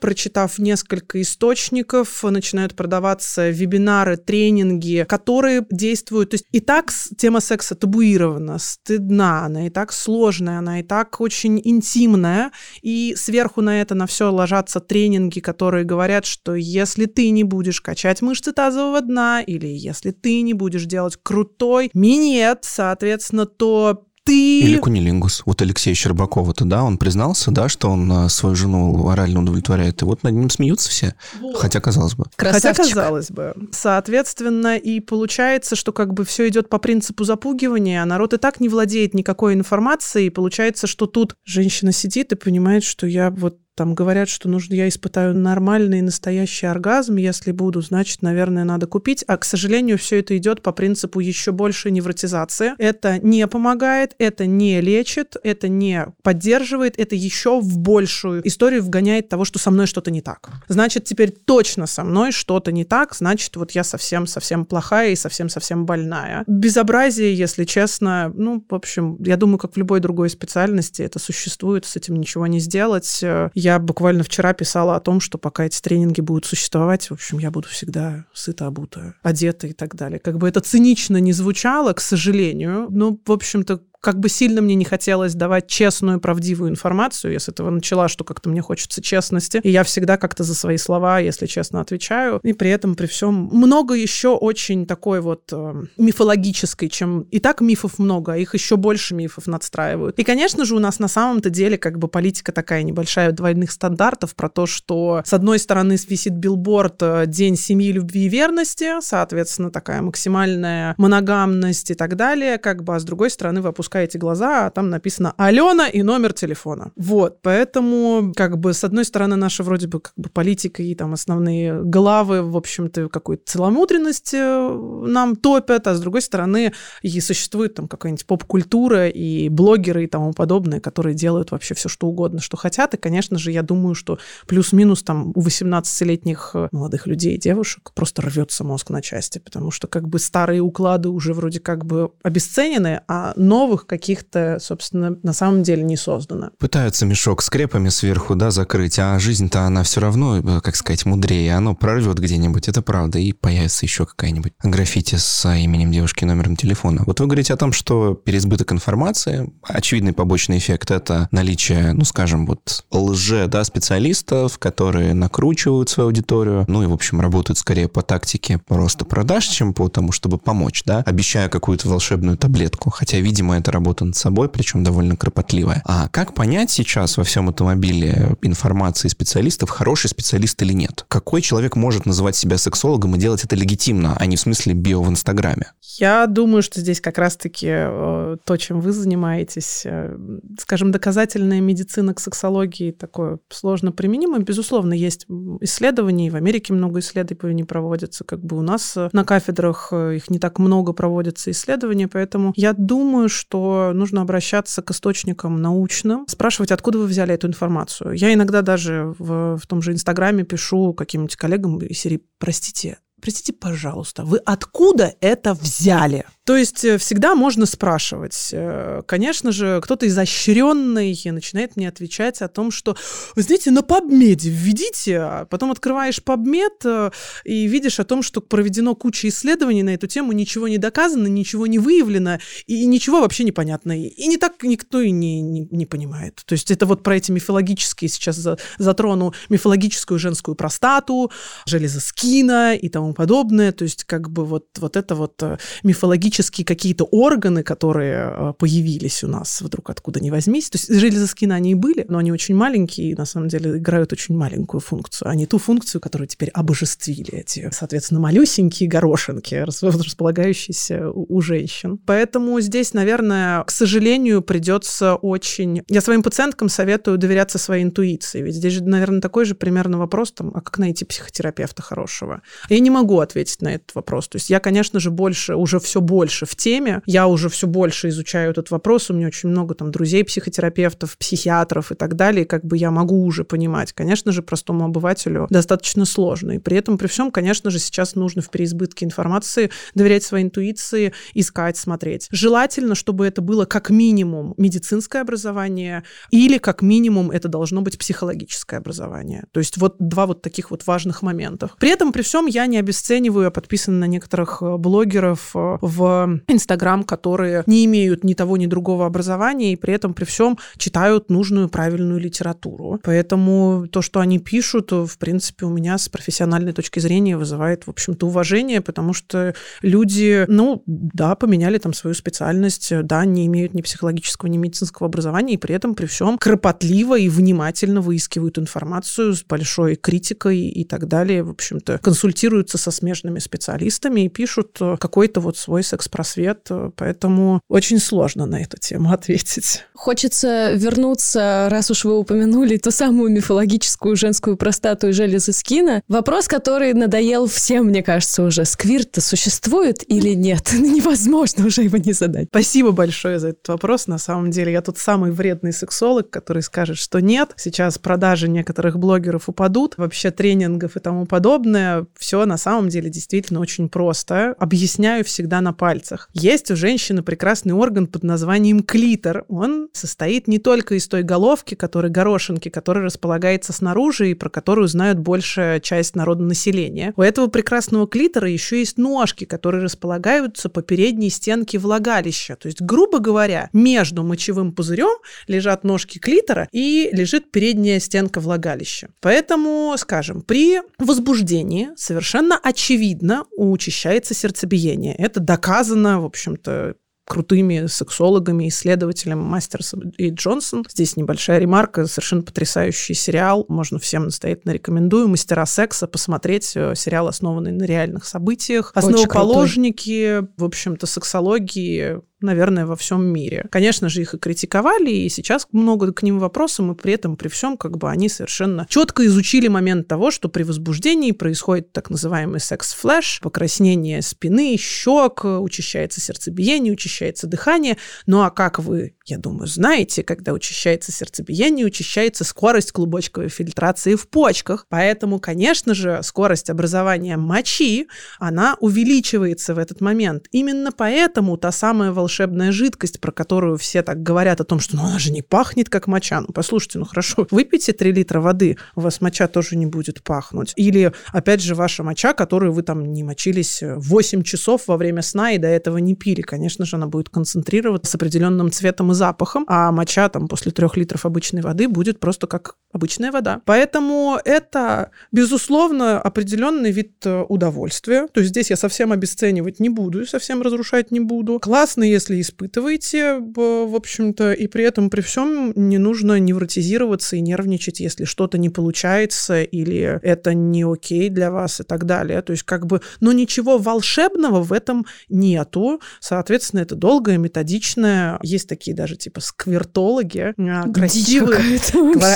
прочитав несколько источников, начинают продаваться вебинары, тренинги, которые действуют. То есть и так тема секса табуирована, стыдна, она и так сложная, она и так очень интимная, и сверху на это на все ложатся тренинги, которые говорят, что если ты не будешь качать мышцы тазового дна, или если ты не будешь делать крутой минет, соответственно, то ты... Или кунилингус. Вот Алексей Щербакова-то, да, он признался, да, что он а, свою жену орально удовлетворяет. И вот над ним смеются все. Вот. Хотя, казалось бы. Хотя, Красавчик. казалось бы. Соответственно, и получается, что как бы все идет по принципу запугивания, а народ и так не владеет никакой информацией, и получается, что тут женщина сидит и понимает, что я вот там говорят, что нужно, я испытаю нормальный настоящий оргазм, если буду, значит, наверное, надо купить. А, к сожалению, все это идет по принципу еще большей невротизации. Это не помогает, это не лечит, это не поддерживает, это еще в большую историю вгоняет того, что со мной что-то не так. Значит, теперь точно со мной что-то не так, значит, вот я совсем-совсем плохая и совсем-совсем больная. Безобразие, если честно, ну, в общем, я думаю, как в любой другой специальности это существует, с этим ничего не сделать. Я буквально вчера писала о том, что пока эти тренинги будут существовать, в общем, я буду всегда сыта, обута, одета и так далее. Как бы это цинично не звучало, к сожалению, но, в общем-то, как бы сильно мне не хотелось давать честную, правдивую информацию, я с этого начала, что как-то мне хочется честности, и я всегда как-то за свои слова, если честно, отвечаю, и при этом, при всем, много еще очень такой вот э, мифологической, чем и так мифов много, а их еще больше мифов надстраивают. И, конечно же, у нас на самом-то деле как бы политика такая небольшая двойных стандартов про то, что с одной стороны висит билборд э, День семьи, любви и верности, соответственно, такая максимальная моногамность и так далее, как бы, а с другой стороны вы опускаете глаза, а там написано Алена и номер телефона. Вот, поэтому, как бы, с одной стороны, наша вроде бы как бы политика и там основные главы, в общем-то, какую-то целомудренность э, нам топят, а с другой стороны, и существует там какая-нибудь поп-культура и блогеры и тому подобное, которые делают вообще все, что угодно, что хотят. И, конечно же, я думаю, что плюс-минус там у 18-летних э, молодых людей девушек просто рвется мозг на части, потому что как бы старые уклады уже вроде как бы обесценены, а новых новых каких-то, собственно, на самом деле не создано. Пытаются мешок с крепами сверху, да, закрыть, а жизнь-то она все равно, э, как сказать, мудрее. Оно прорвет где-нибудь, это правда, и появится еще какая-нибудь граффити с именем девушки и номером телефона. Вот вы говорите о том, что переизбыток информации, очевидный побочный эффект — это наличие, ну, скажем, вот лже, да, специалистов, которые накручивают свою аудиторию, ну и, в общем, работают скорее по тактике роста продаж, чем по тому, чтобы помочь, да, обещая какую-то волшебную таблетку. Хотя, видимо, это работа над собой, причем довольно кропотливая. А как понять сейчас во всем этом обилии информации специалистов, хороший специалист или нет? Какой человек может называть себя сексологом и делать это легитимно, а не в смысле био в Инстаграме? Я думаю, что здесь как раз-таки э, то, чем вы занимаетесь, э, скажем, доказательная медицина к сексологии такое сложно применимо. Безусловно, есть исследования, в Америке много исследований проводятся, как бы у нас э, на кафедрах их не так много проводятся исследования, поэтому я думаю, что нужно обращаться к источникам научным, спрашивать, откуда вы взяли эту информацию. Я иногда даже в, в том же Инстаграме пишу каким-нибудь коллегам из серии, простите, простите, пожалуйста, вы откуда это взяли? То есть э, всегда можно спрашивать. Э, конечно же, кто-то изощренный начинает мне отвечать о том, что, вы знаете, на PubMed введите, а потом открываешь PubMed э, и видишь о том, что проведено куча исследований на эту тему, ничего не доказано, ничего не выявлено, и ничего вообще не понятно. И не так никто и не, не, не понимает. То есть это вот про эти мифологические, сейчас затрону мифологическую женскую простату, железо скина и тому подобное. То есть как бы вот, вот это вот мифологическое физические какие-то органы, которые э, появились у нас вдруг откуда ни возьмись. То есть железоскины они и были, но они очень маленькие и на самом деле играют очень маленькую функцию, а не ту функцию, которую теперь обожествили эти, соответственно, малюсенькие горошинки, располагающиеся у женщин. Поэтому здесь, наверное, к сожалению, придется очень... Я своим пациенткам советую доверяться своей интуиции, ведь здесь же, наверное, такой же примерно вопрос, там, а как найти психотерапевта хорошего? Я не могу ответить на этот вопрос. То есть я, конечно же, больше, уже все больше в теме, я уже все больше изучаю этот вопрос, у меня очень много там друзей психотерапевтов, психиатров и так далее, и как бы я могу уже понимать. Конечно же, простому обывателю достаточно сложно, и при этом, при всем, конечно же, сейчас нужно в переизбытке информации доверять своей интуиции, искать, смотреть. Желательно, чтобы это было как минимум медицинское образование или как минимум это должно быть психологическое образование. То есть вот два вот таких вот важных моментов. При этом, при всем, я не обесцениваю, я подписана на некоторых э, блогеров э, в Инстаграм, которые не имеют ни того, ни другого образования и при этом при всем читают нужную правильную литературу. Поэтому то, что они пишут, в принципе, у меня с профессиональной точки зрения вызывает, в общем-то, уважение, потому что люди, ну, да, поменяли там свою специальность, да, не имеют ни психологического, ни медицинского образования, и при этом при всем кропотливо и внимательно выискивают информацию с большой критикой и так далее, в общем-то, консультируются со смежными специалистами и пишут какой-то вот свой секс просвет, э, поэтому очень сложно на эту тему ответить. Хочется вернуться, раз уж вы упомянули ту самую мифологическую женскую простату и железо скина. Вопрос, который надоел всем, мне кажется, уже. Сквирт-то существует или нет? Невозможно уже его не задать. Спасибо большое за этот вопрос. На самом деле, я тут самый вредный сексолог, который скажет, что нет. Сейчас продажи некоторых блогеров упадут, вообще тренингов и тому подобное. Все на самом деле действительно очень просто. Объясняю всегда на пальцах. Есть у женщины прекрасный орган под названием клитор. Он состоит не только из той головки, которая горошинки, которая располагается снаружи и про которую знают большая часть народа населения. У этого прекрасного клитора еще есть ножки, которые располагаются по передней стенке влагалища. То есть, грубо говоря, между мочевым пузырем лежат ножки клитора и лежит передняя стенка влагалища. Поэтому, скажем, при возбуждении совершенно очевидно учащается сердцебиение. Это доказано в общем-то, крутыми сексологами, исследователями Мастерсом и Джонсон. Здесь небольшая ремарка, совершенно потрясающий сериал, можно всем настоятельно рекомендую. «Мастера секса», посмотреть э, сериал, основанный на реальных событиях. Основоположники, в общем-то, сексологии наверное, во всем мире. Конечно же, их и критиковали, и сейчас много к ним вопросов, и при этом, при всем, как бы они совершенно четко изучили момент того, что при возбуждении происходит так называемый sex flush, покраснение спины, щек, учащается сердцебиение, учащается дыхание. Ну а как вы, я думаю, знаете, когда учащается сердцебиение, учащается скорость клубочковой фильтрации в почках. Поэтому, конечно же, скорость образования мочи, она увеличивается в этот момент. Именно поэтому та самая волшебная волшебная жидкость, про которую все так говорят о том, что ну она же не пахнет как моча. Ну послушайте, ну хорошо, выпейте 3 литра воды, у вас моча тоже не будет пахнуть. Или, опять же, ваша моча, которую вы там не мочились 8 часов во время сна и до этого не пили. Конечно же, она будет концентрироваться с определенным цветом и запахом, а моча там после 3 литров обычной воды будет просто как обычная вода. Поэтому это, безусловно, определенный вид э, удовольствия. То есть здесь я совсем обесценивать не буду совсем разрушать не буду. Классно, если испытываете, в общем-то, и при этом при всем не нужно невротизироваться и нервничать, если что-то не получается или это не окей для вас и так далее. То есть как бы, но ничего волшебного в этом нету. Соответственно, это долгое, методичное. Есть такие даже типа сквертологи, а, красивые,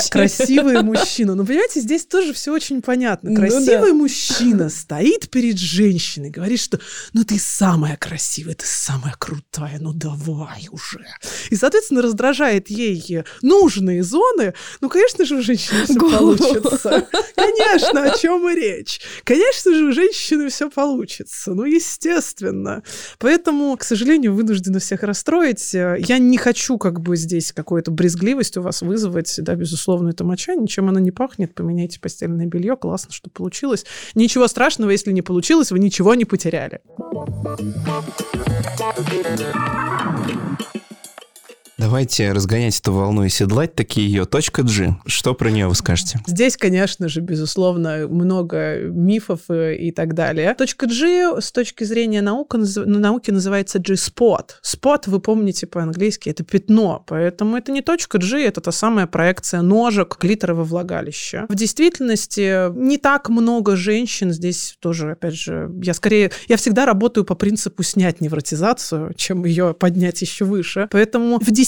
красивые мужчины. Но понимаете, здесь тоже все очень понятно. Ну Красивый ну, да. мужчина стоит перед женщиной, говорит, что ну ты самая красивая, ты самая крутая, ну давай уже. И, соответственно, раздражает ей нужные зоны. Ну, конечно же, у женщины все получится. Конечно, о чем и речь. Конечно же, у женщины все получится. Ну, естественно. Поэтому, к сожалению, вынуждена всех расстроить. Я не хочу как бы здесь какую-то брезгливость у вас вызвать. Да, безусловно, это моча, ничем она не пахнет. Поменяйте постельное белье. Классно, что получилось. Ничего страшного, если не получилось, вы ничего не потеряли. Thank you. Давайте разгонять эту волну и седлать такие ее. Точка G. Что про нее вы скажете? Здесь, конечно же, безусловно, много мифов и так далее. Точка G с точки зрения науки, науки называется G-spot. Spot, вы помните по-английски, это пятно. Поэтому это не точка G, это та самая проекция ножек клитора во влагалище. В действительности не так много женщин здесь тоже, опять же, я скорее, я всегда работаю по принципу снять невротизацию, чем ее поднять еще выше. Поэтому в действительности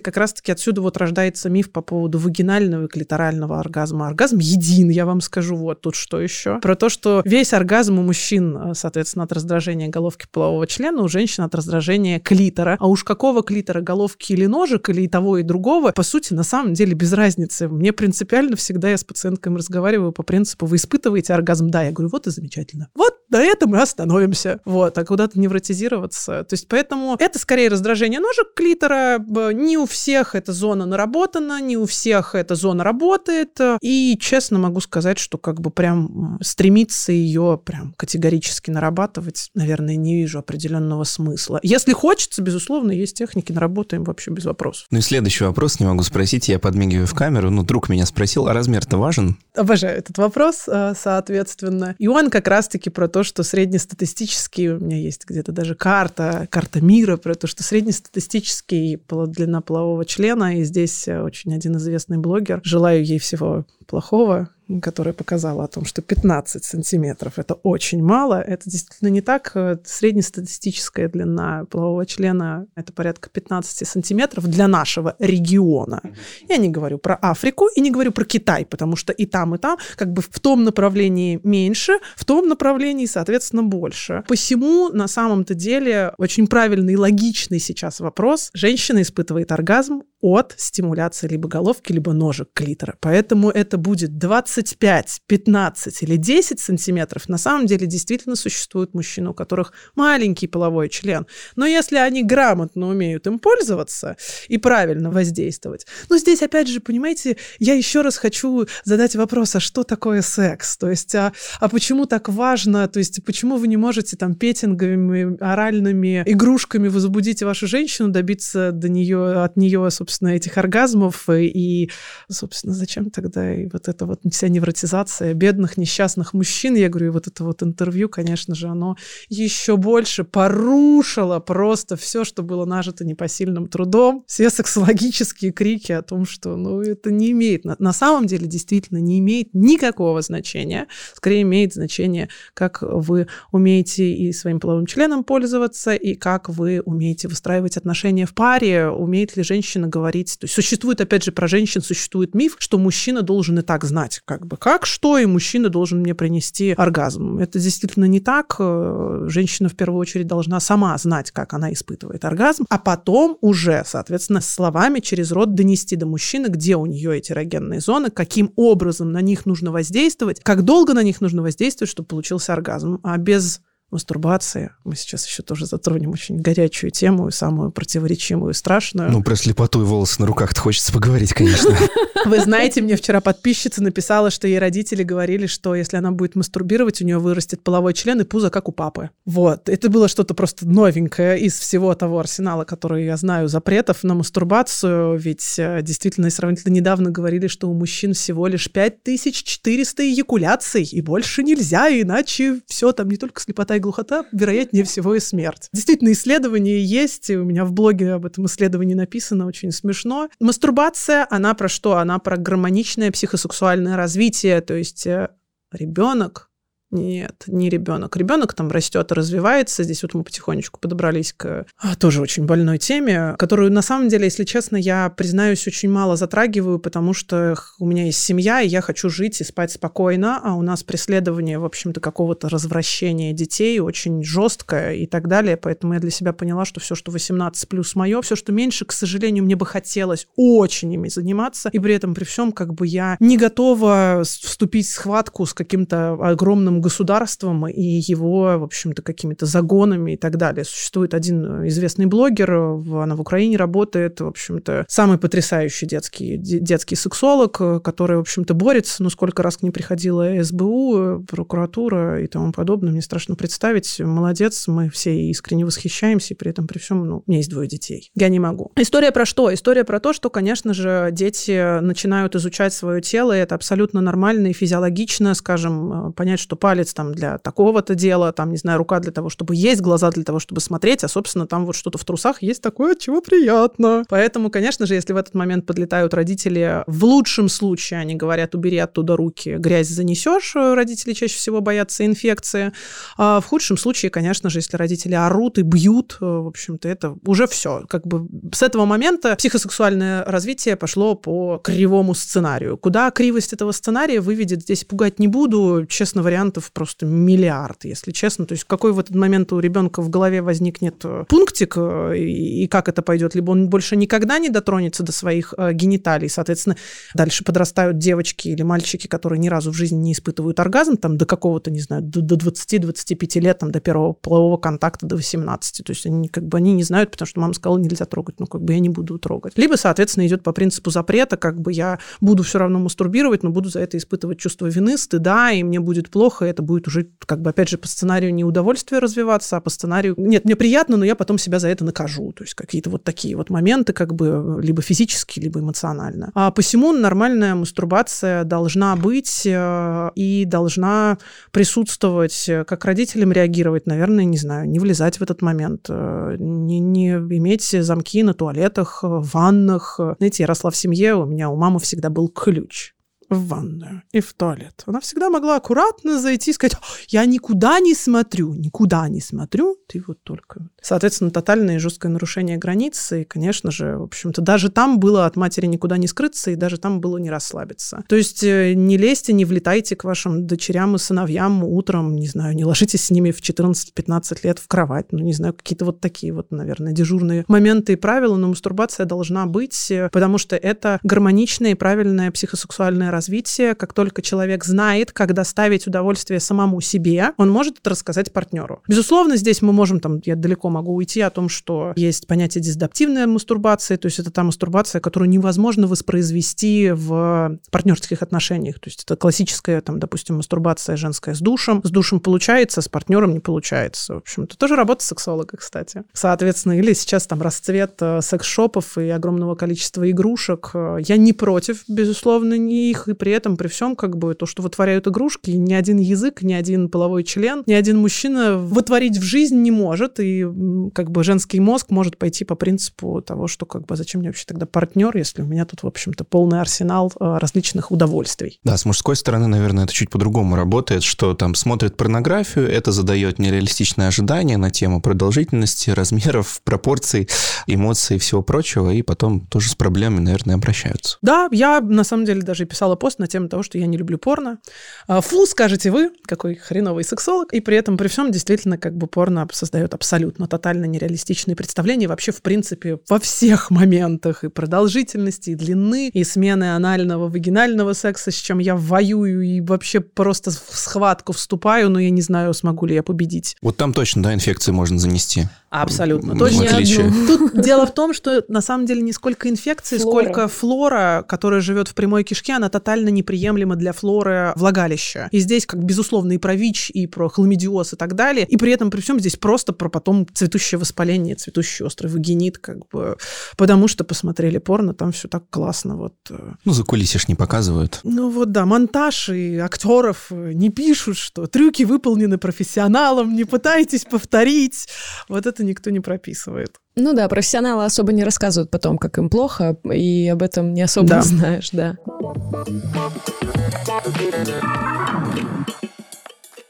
как раз-таки отсюда вот рождается миф по поводу вагинального и клиторального оргазма. Оргазм един, я вам скажу, вот тут что еще. Про то, что весь оргазм у мужчин, э, соответственно, от раздражения головки полового члена, у женщин от раздражения клитора. А уж какого клитора, головки или ножек, или и того, и другого, по сути, на самом деле без разницы. Мне принципиально всегда я с пациентками разговариваю по принципу, вы испытываете оргазм? Да, я говорю, вот и замечательно. Вот на этом мы остановимся. Вот, а куда-то невротизироваться. То есть поэтому это скорее раздражение ножек клитора, не у всех эта зона наработана, не у всех эта зона работает. И честно могу сказать, что как бы прям стремиться ее прям категорически нарабатывать, наверное, не вижу определенного смысла. Если хочется, безусловно, есть техники, наработаем вообще без вопросов. Ну и следующий вопрос не могу спросить, я подмигиваю в камеру. Ну, друг меня спросил, а размер-то важен? Обожаю этот вопрос, э, соответственно. И он как раз-таки про то, что среднестатистический, у меня есть где-то даже карта, карта мира про то, что среднестатистический длина полового члена, и здесь э, очень один известный блогер, желаю ей всего плохого, которая показала о том, что 15 сантиметров – это очень мало. Это действительно не так. Среднестатистическая длина полового члена – это порядка 15 сантиметров для нашего региона. Я не говорю про Африку и не говорю про Китай, потому что и там, и там как бы в том направлении меньше, в том направлении, соответственно, больше. Посему, на самом-то деле, очень правильный и логичный сейчас вопрос. Женщина испытывает оргазм от стимуляции либо головки, либо ножек клитора. Поэтому это будет 25, 15 или 10 сантиметров. На самом деле действительно существуют мужчины, у которых маленький половой член. Но если они грамотно умеют им пользоваться и правильно воздействовать. Но здесь, опять же, понимаете, я еще раз хочу задать вопрос, а что такое секс? То есть, а, а почему так важно? То есть, почему вы не можете там петинговыми, оральными игрушками возбудить вашу женщину, добиться до нее, от нее, собственно, этих оргазмов, и, собственно, зачем тогда и вот эта вот вся невротизация бедных, несчастных мужчин, я говорю, и вот это вот интервью, конечно же, оно еще больше порушило просто все, что было нажито непосильным трудом, все сексологические крики о том, что, ну, это не имеет, на, на самом деле, действительно не имеет никакого значения, скорее имеет значение, как вы умеете и своим половым членом пользоваться, и как вы умеете выстраивать отношения в паре, умеет ли женщина говорить. То есть существует, опять же, про женщин существует миф, что мужчина должен и так знать, как бы, как, что, и мужчина должен мне принести оргазм. Это действительно не так. Э, женщина в первую очередь должна сама знать, как она испытывает оргазм, а потом уже, соответственно, словами через рот донести до мужчины, где у нее эти зоны, каким образом на них нужно воздействовать, как долго на них нужно воздействовать, чтобы получился оргазм. А без мастурбации. Мы сейчас еще тоже затронем очень горячую тему, самую противоречимую и страшную. Ну, про слепоту и волосы на руках-то хочется поговорить, конечно. Вы знаете, мне вчера подписчица написала, что ей родители говорили, что если она будет мастурбировать, у нее вырастет половой член и пузо, как у папы. Вот. Это было что-то просто новенькое из всего того арсенала, который я знаю, запретов на мастурбацию. Ведь э, действительно, сравнительно недавно говорили, что у мужчин всего лишь 5400 эякуляций, и больше нельзя, иначе все там не только слепота и глухота, вероятнее всего и смерть. Действительно, исследования есть, и у меня в блоге об этом исследовании написано очень смешно. Мастурбация, она про что? Она про гармоничное психосексуальное развитие, то есть э, ребенок нет, не ребенок. Ребенок там растет развивается. Здесь вот мы потихонечку подобрались к а, тоже очень больной теме, которую на самом деле, если честно, я признаюсь, очень мало затрагиваю, потому что у меня есть семья, и я хочу жить и спать спокойно, а у нас преследование, в общем-то, какого-то развращения детей очень жесткое и так далее. Поэтому я для себя поняла, что все, что 18 плюс мое, все, что меньше, к сожалению, мне бы хотелось очень ими заниматься. И при этом, при всем, как бы я не готова вступить в схватку с каким-то огромным государством и его, в общем-то, какими-то загонами и так далее. Существует один известный блогер, она в Украине работает, в общем-то, самый потрясающий детский, детский сексолог, который, в общем-то, борется, но сколько раз к ней приходила СБУ, прокуратура и тому подобное, мне страшно представить. Молодец, мы все искренне восхищаемся, и при этом при всем, ну, у меня есть двое детей. Я не могу. История про что? История про то, что, конечно же, дети начинают изучать свое тело, и это абсолютно нормально и физиологично, скажем, понять, что палец палец там для такого-то дела, там, не знаю, рука для того, чтобы есть, глаза для того, чтобы смотреть, а, собственно, там вот что-то в трусах есть такое, чего приятно. Поэтому, конечно же, если в этот момент подлетают родители, в лучшем случае они говорят, убери оттуда руки, грязь занесешь, родители чаще всего боятся инфекции. А в худшем случае, конечно же, если родители орут и бьют, в общем-то, это уже все. Как бы с этого момента психосексуальное развитие пошло по кривому сценарию. Куда кривость этого сценария выведет, здесь пугать не буду. Честно, вариантов вариантов просто миллиард, если честно. То есть какой в этот момент у ребенка в голове возникнет э, пунктик, э, и как это пойдет? Либо он больше никогда не дотронется до своих э, гениталий, соответственно, дальше подрастают девочки или мальчики, которые ни разу в жизни не испытывают оргазм, там до какого-то, не знаю, до, до 20-25 лет, там до первого полового контакта до 18. То есть они как бы они не знают, потому что мама сказала, нельзя трогать, ну как бы я не буду трогать. Либо, соответственно, идет по принципу запрета, как бы я буду все равно мастурбировать, но буду за это испытывать чувство вины, стыда, и мне будет плохо, это будет уже, как бы, опять же, по сценарию не удовольствие развиваться, а по сценарию, нет, мне приятно, но я потом себя за это накажу. То есть какие-то вот такие вот моменты, как бы, либо физически, либо эмоционально. А посему нормальная мастурбация должна быть э, и должна присутствовать, как родителям реагировать, наверное, не знаю, не влезать в этот момент, э, не, не иметь замки на туалетах, ваннах. Знаете, я росла в семье, у меня у мамы всегда был ключ в ванную и в туалет. Она всегда могла аккуратно зайти и сказать, я никуда не смотрю, никуда не смотрю, ты вот только... Соответственно, тотальное и жесткое нарушение границы, и, конечно же, в общем-то, даже там было от матери никуда не скрыться, и даже там было не расслабиться. То есть э, не лезьте, не влетайте к вашим дочерям и сыновьям утром, не знаю, не ложитесь с ними в 14-15 лет в кровать, ну, не знаю, какие-то вот такие вот, наверное, дежурные моменты и правила, но мастурбация должна быть, э, потому что это гармоничное и правильное психосексуальное развития, как только человек знает, как доставить удовольствие самому себе, он может это рассказать партнеру. Безусловно, здесь мы можем, там, я далеко могу уйти о том, что есть понятие дисадаптивная мастурбация, то есть это та мастурбация, которую невозможно воспроизвести в партнерских отношениях. То есть это классическая, там, допустим, мастурбация женская с душем. С душем получается, с партнером не получается. В общем, это тоже работа сексолога, кстати. Соответственно, или сейчас там расцвет э, секс-шопов и огромного количества игрушек. Э, я не против, безусловно, не их и при этом, при всем, как бы то, что вытворяют игрушки, ни один язык, ни один половой член, ни один мужчина вытворить в жизнь не может, и как бы женский мозг может пойти по принципу того, что как бы зачем мне вообще тогда партнер, если у меня тут, в общем-то, полный арсенал э, различных удовольствий. Да, с мужской стороны, наверное, это чуть по-другому работает, что там смотрит порнографию, это задает нереалистичные ожидания на тему продолжительности, размеров, пропорций, эмоций и всего прочего, и потом тоже с проблемами, наверное, обращаются. Да, я на самом деле даже писала написала пост на тему того, что я не люблю порно. А, фу, скажете вы, какой хреновый сексолог. И при этом, при всем, действительно, как бы порно создает абсолютно тотально нереалистичные представления вообще, в принципе, во всех моментах и продолжительности, и длины, и смены анального, вагинального секса, с чем я воюю и вообще просто в схватку вступаю, но я не знаю, смогу ли я победить. Вот там точно, да, инфекции можно занести. Абсолютно. Точно. Тут дело в том, что на самом деле не сколько инфекции, флора. сколько флора, которая живет в прямой кишке, она тотально неприемлема для флоры влагалища. И здесь, как безусловно, и про ВИЧ, и про хламидиоз и так далее. И при этом, при всем, здесь просто про потом цветущее воспаление, цветущий острый вагинит, как бы, потому что посмотрели порно, там все так классно. Вот. Э. Ну, за кулисы ж не показывают. Ну вот, да, монтаж и актеров не пишут, что трюки выполнены профессионалом, не пытайтесь повторить. Вот это никто не прописывает. Ну да, профессионалы особо не рассказывают потом, как им плохо, и об этом не особо да. знаешь, да.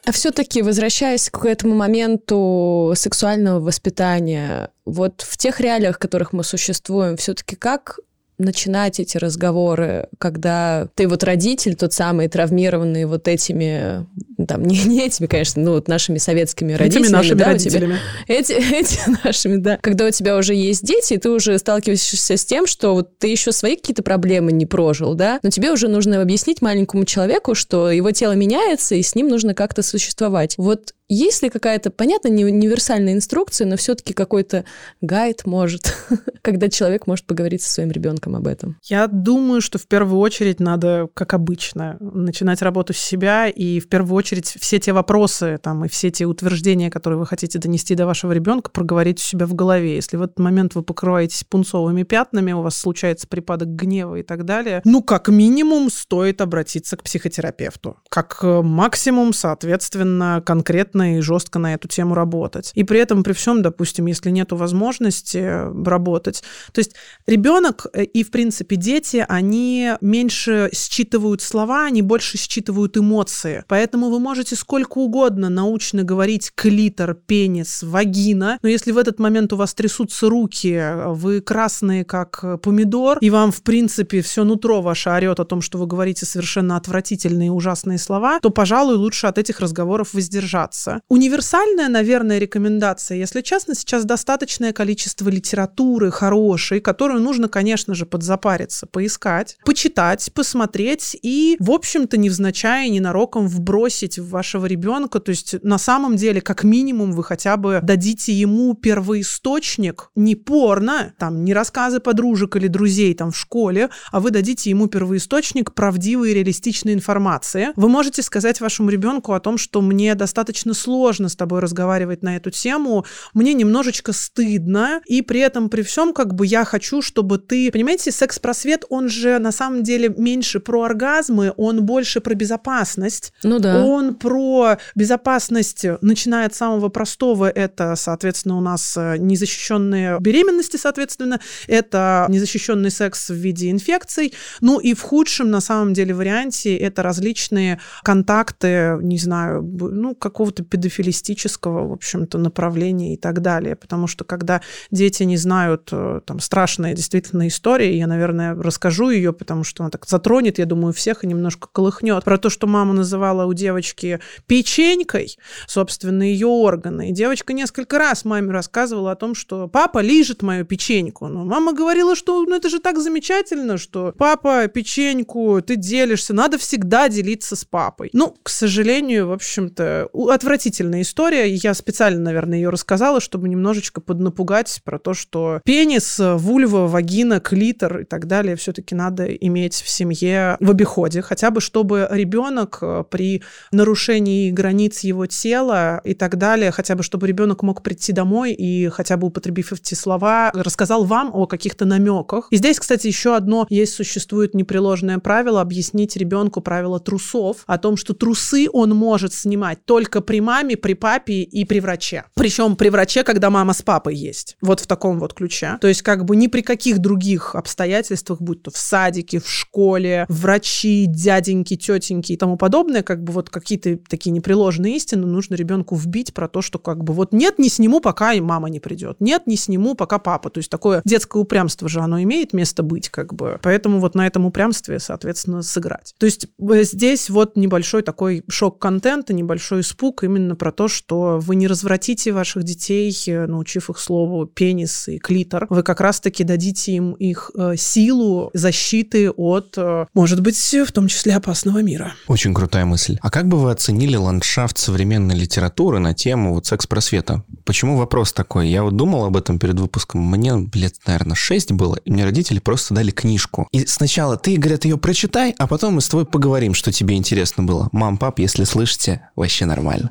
А все-таки, возвращаясь к этому моменту сексуального воспитания, вот в тех реалиях, в которых мы существуем, все-таки как начинать эти разговоры, когда ты вот родитель, тот самый травмированный вот этими, там, не, не этими, конечно, ну вот нашими советскими родителями. Этими нашими да, родителями. эти, эти нашими, да. Когда у тебя уже есть дети, и ты уже сталкиваешься с тем, что вот ты еще свои какие-то проблемы не прожил, да, но тебе уже нужно объяснить маленькому человеку, что его тело меняется, и с ним нужно как-то существовать. Вот есть ли какая-то, понятно, не универсальная инструкция, но все-таки какой-то гайд может, когда человек может поговорить со своим ребенком об этом? Я думаю, что в первую очередь надо, как обычно, начинать работу с себя, и в первую очередь все те вопросы там, и все те утверждения, которые вы хотите донести до вашего ребенка, проговорить у себя в голове. Если в этот момент вы покрываетесь пунцовыми пятнами, у вас случается припадок гнева и так далее, ну, как минимум, стоит обратиться к психотерапевту. Как максимум, соответственно, конкретно конкретно и жестко на эту тему работать. И при этом, при всем, допустим, если нет возможности работать, то есть ребенок э, и, в принципе, дети, они меньше считывают слова, они больше считывают эмоции. Поэтому вы можете сколько угодно научно говорить клитор, пенис, вагина, но если в этот момент у вас трясутся руки, вы красные, как помидор, и вам, в принципе, все нутро ваше орет о том, что вы говорите совершенно отвратительные и ужасные слова, то, пожалуй, лучше от этих разговоров воздержаться заниматься. Универсальная, наверное, рекомендация, если честно, сейчас достаточное количество литературы хорошей, которую нужно, конечно же, подзапариться, поискать, почитать, посмотреть и, в общем-то, невзначай, ненароком вбросить в вашего ребенка. То есть, на самом деле, как минимум, вы хотя бы дадите ему первоисточник не порно, там, не рассказы подружек или друзей там в школе, а вы дадите ему первоисточник правдивой и реалистичной информации. Вы можете сказать вашему ребенку о том, что мне достаточно сложно с тобой разговаривать на эту тему, мне немножечко стыдно, и при этом, при всем, как бы я хочу, чтобы ты... Понимаете, секс-просвет, он же на самом деле меньше про оргазмы, он больше про безопасность. Ну да. Он про безопасность, начиная от самого простого, это, соответственно, у нас э, незащищенные беременности, соответственно, это незащищенный секс в виде инфекций, ну и в худшем, на самом деле, варианте это различные контакты, не знаю, ну, какого-то педофилистического, в общем-то, направления и так далее. Потому что когда дети не знают, э, там, страшная действительно история, я, наверное, расскажу ее, потому что она так затронет, я думаю, всех и немножко колыхнет. Про то, что мама называла у девочки печенькой, собственно, ее органы. И девочка несколько раз маме рассказывала о том, что папа лижет мою печеньку. Но мама говорила, что ну, это же так замечательно, что папа печеньку, ты делишься, надо всегда делиться с папой. Ну, к сожалению, в общем-то, отвратительно отвратительная история. Я специально, наверное, ее рассказала, чтобы немножечко поднапугать про то, что пенис, вульва, вагина, клитор и так далее все-таки надо иметь в семье в обиходе, хотя бы чтобы ребенок э, при нарушении границ его тела и так далее, хотя бы чтобы ребенок мог прийти домой и хотя бы употребив эти слова, рассказал вам о каких-то намеках. И здесь, кстати, еще одно есть, существует непреложное правило, объяснить ребенку правило трусов, о том, что трусы он может снимать только при маме, при папе и при враче. Причем при враче, когда мама с папой есть. Вот в таком вот ключе. То есть как бы ни при каких других обстоятельствах, будь то в садике, в школе, врачи, дяденьки, тетеньки и тому подобное, как бы вот какие-то такие непреложные истины нужно ребенку вбить про то, что как бы вот нет, не сниму, пока и мама не придет. Нет, не сниму, пока папа. То есть такое детское упрямство же, оно имеет место быть, как бы. Поэтому вот на этом упрямстве, соответственно, сыграть. То есть э, здесь вот небольшой такой шок-контент и небольшой испуг именно про то, что вы не развратите ваших детей, э, научив их слову пенис и клитор. Вы как раз-таки дадите им их э, силу защиты от, э, может быть, в том числе опасного мира. Очень крутая мысль. А как бы вы оценили ландшафт современной литературы на тему вот секс-просвета? Почему вопрос такой? Я вот думал об этом перед выпуском. Мне лет, наверное, 6 было, и мне родители просто дали книжку. И сначала ты, говорят, ее прочитай, а потом мы с тобой поговорим, что тебе интересно было. Мам, пап, если слышите, вообще нормально.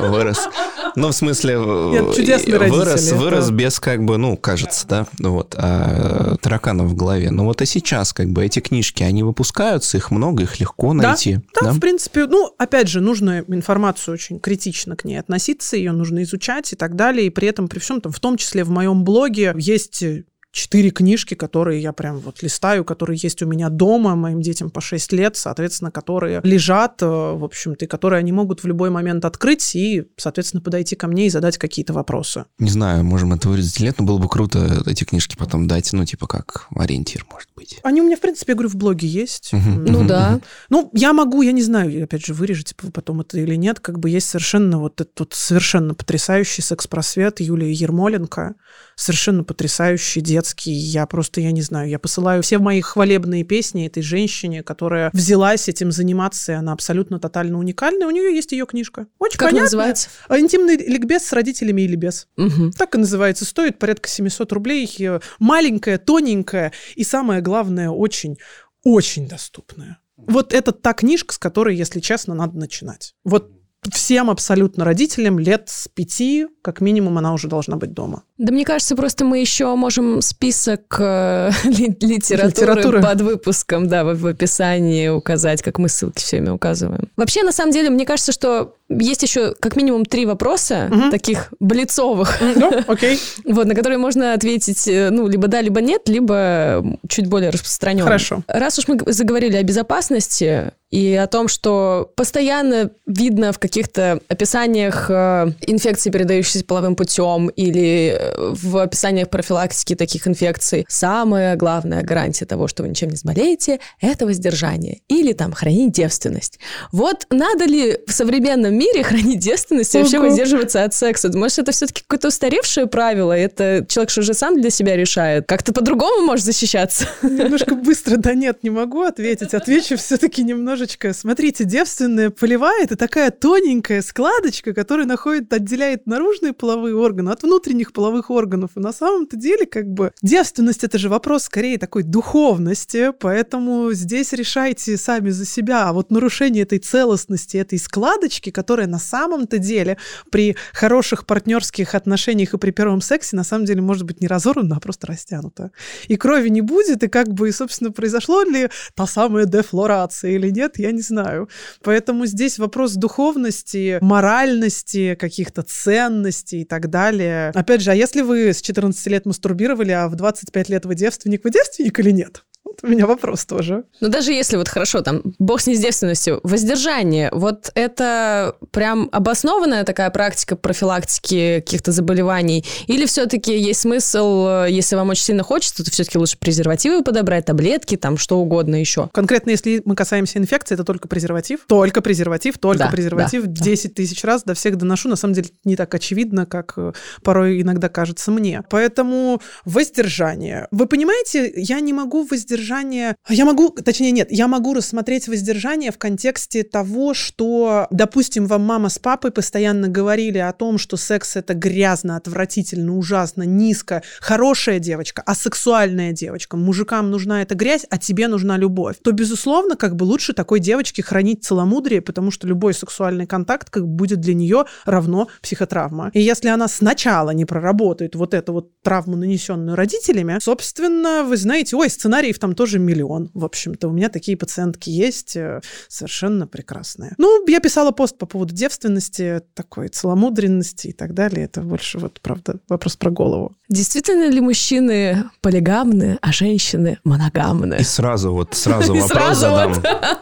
Вырос. Ну, в смысле, Нет, чудесные вырос, родители, вырос без, как бы, ну, кажется, да, вот, а, тараканов в голове. Но вот и сейчас, как бы, эти книжки, они выпускаются, их много, их легко найти. Да, в принципе, ну, опять же, нужно информацию очень критично к ней относиться, ее нужно изучать и так далее. И при этом, при всем, там, в том числе в моем блоге есть четыре книжки, которые я прям вот листаю, которые есть у меня дома, моим детям по 6 лет, соответственно, которые лежат, э, в общем-то, и которые они могут в любой момент открыть и, соответственно, подойти ко мне и задать какие-то вопросы. Не знаю, можем это вырезать или нет, но было бы круто эти книжки потом дать, ну, типа, как ориентир, может быть. Они у меня, в принципе, я говорю, в блоге есть. Ну да. Ну, я могу, я не знаю, опять же, вырежете вы потом это или нет, как бы есть совершенно вот этот вот совершенно потрясающий секс-просвет Юлия Ермоленко, совершенно потрясающий детский, я просто, я не знаю, я посылаю все мои хвалебные песни этой женщине, которая взялась этим заниматься, и она абсолютно тотально уникальная, у нее есть ее книжка. Очень Как понятная. называется? Интимный ликбез с родителями или без. Мгм. Так и называется. Стоит порядка 700 рублей. э, Маленькая, тоненькая и, самое главное, очень, очень доступная. Вот это та книжка, с которой, если честно, надо начинать. Вот всем абсолютно родителям лет с пяти, как минимум, она уже должна быть дома. Да мне кажется, просто мы еще можем список э, ли- литературы, Литературы. под выпуском, да, в, в описании указать, как мы ссылки все время указываем. Вообще, на самом деле, мне кажется, что есть еще как минимум три вопроса, Мгм. таких блицовых, Ну, окей. вот, на которые можно ответить, э, ну, либо да, либо нет, либо чуть более распространенно. Хорошо. Раз уж мы заговорили о безопасности и о том, что постоянно видно в каких-то описаниях э, инфекций, передающихся половым путем, или в описаниях профилактики таких инфекций, самая главная гарантия того, что вы ничем не заболеете, это воздержание. Или там хранить девственность. Вот надо ли в современном мире хранить девственность и вообще воздерживаться от секса? Может, это все-таки какое-то устаревшее правило? Это человек же уже сам для себя решает. Как-то по-другому может защищаться? Немножко быстро, да нет, не могу ответить. Отвечу все-таки немножечко. Смотрите, девственная полевая – это такая тоненькая складочка, которая находит, отделяет наружные половые органы от внутренних половых органов. И на самом-то деле, как бы, девственность – это же вопрос скорее такой духовности, поэтому здесь решайте сами за себя. А вот нарушение этой целостности, этой складочки, которая на самом-то деле при хороших партнерских отношениях и при первом сексе на самом деле может быть не разорвана, а просто растянута и крови не будет, и как бы, и, собственно, произошло ли та самая дефлорация или нет, я не знаю. Поэтому здесь вопрос духовности, моральности, каких-то ценностей и так далее. Опять же, а если вы с 14 лет мастурбировали, а в 25 лет вы девственник, вы девственник или нет? Вот у меня вопрос тоже. Но даже если вот хорошо, там, бог с ней с девственностью, воздержание, вот это прям обоснованная такая практика профилактики каких-то заболеваний? Или все-таки есть смысл, э, если вам очень сильно хочется, то все-таки лучше презервативы подобрать, таблетки, там, что угодно еще? Конкретно, если мы касаемся инфекции, это только презерватив. Только презерватив, только Да, презерватив. да, да. 10 тысяч раз до всех доношу. На самом деле не так очевидно, как э, порой иногда кажется мне. Поэтому воздержание. Вы понимаете, я не могу воздержание... Я могу, точнее нет, я могу рассмотреть воздержание в контексте того, что, допустим, вам мама с папой постоянно говорили о том, что секс это грязно, отвратительно, ужасно, низко. Хорошая девочка, а сексуальная девочка. Мужикам нужна эта грязь, а тебе нужна любовь. То, безусловно, как бы лучше такой девочке хранить целомудрие, потому что любой сексуальный контакт как будет для нее равно психотравма. И если она сначала не проработает вот эту вот травму, нанесенную родителями, собственно, вы знаете, ой, сценариев там тоже миллион, в общем-то. У меня такие пациентки есть, э, совершенно прекрасные. Ну, я писала пост по поводу девственности, такой целомудренности и так далее. Это больше вот, правда, вопрос про голову. Действительно ли мужчины полигамны, а женщины моногамны? И сразу вот, сразу вопрос задам.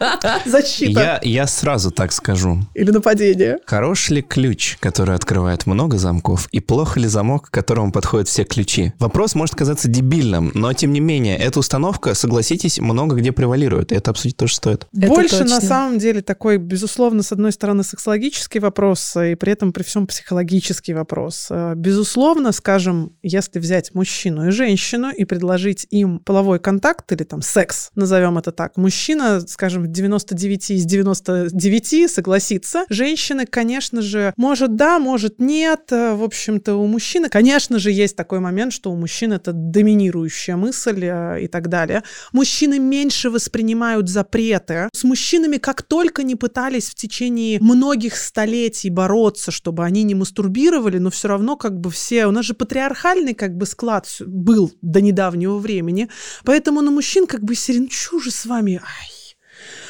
Защита. Я, я сразу так скажу. Или нападение. Хорош ли ключ, который открывает много замков, и плохо ли замок, к которому подходят все ключи? Вопрос может казаться дебильным, но тем не менее, эта установка, согласитесь, много где превалирует, и это обсудить тоже стоит. Больше, на самом деле, такой, безусловно, с одной стороны, сексологический вопрос, и при этом при всем психологический вопрос. Э, Безусловно, скажем, если взять мужчину и женщину и предложить им половой контакт или там секс, назовем это так, мужчина, скажем, 99 из 99 согласится. Женщины, конечно же, может да, может нет. Э, В общем-то, у мужчины, конечно же, есть такой момент, что у мужчин это доминирующая мысль э, и так далее. Мужчины меньше воспринимают запреты. С мужчинами как только не пытались в течение многих столетий бороться, чтобы они не мастурбировали, но все равно как бы все... У нас же патриархальный как бы склад был до недавнего времени, поэтому на мужчин как бы чё же с вами? Ай,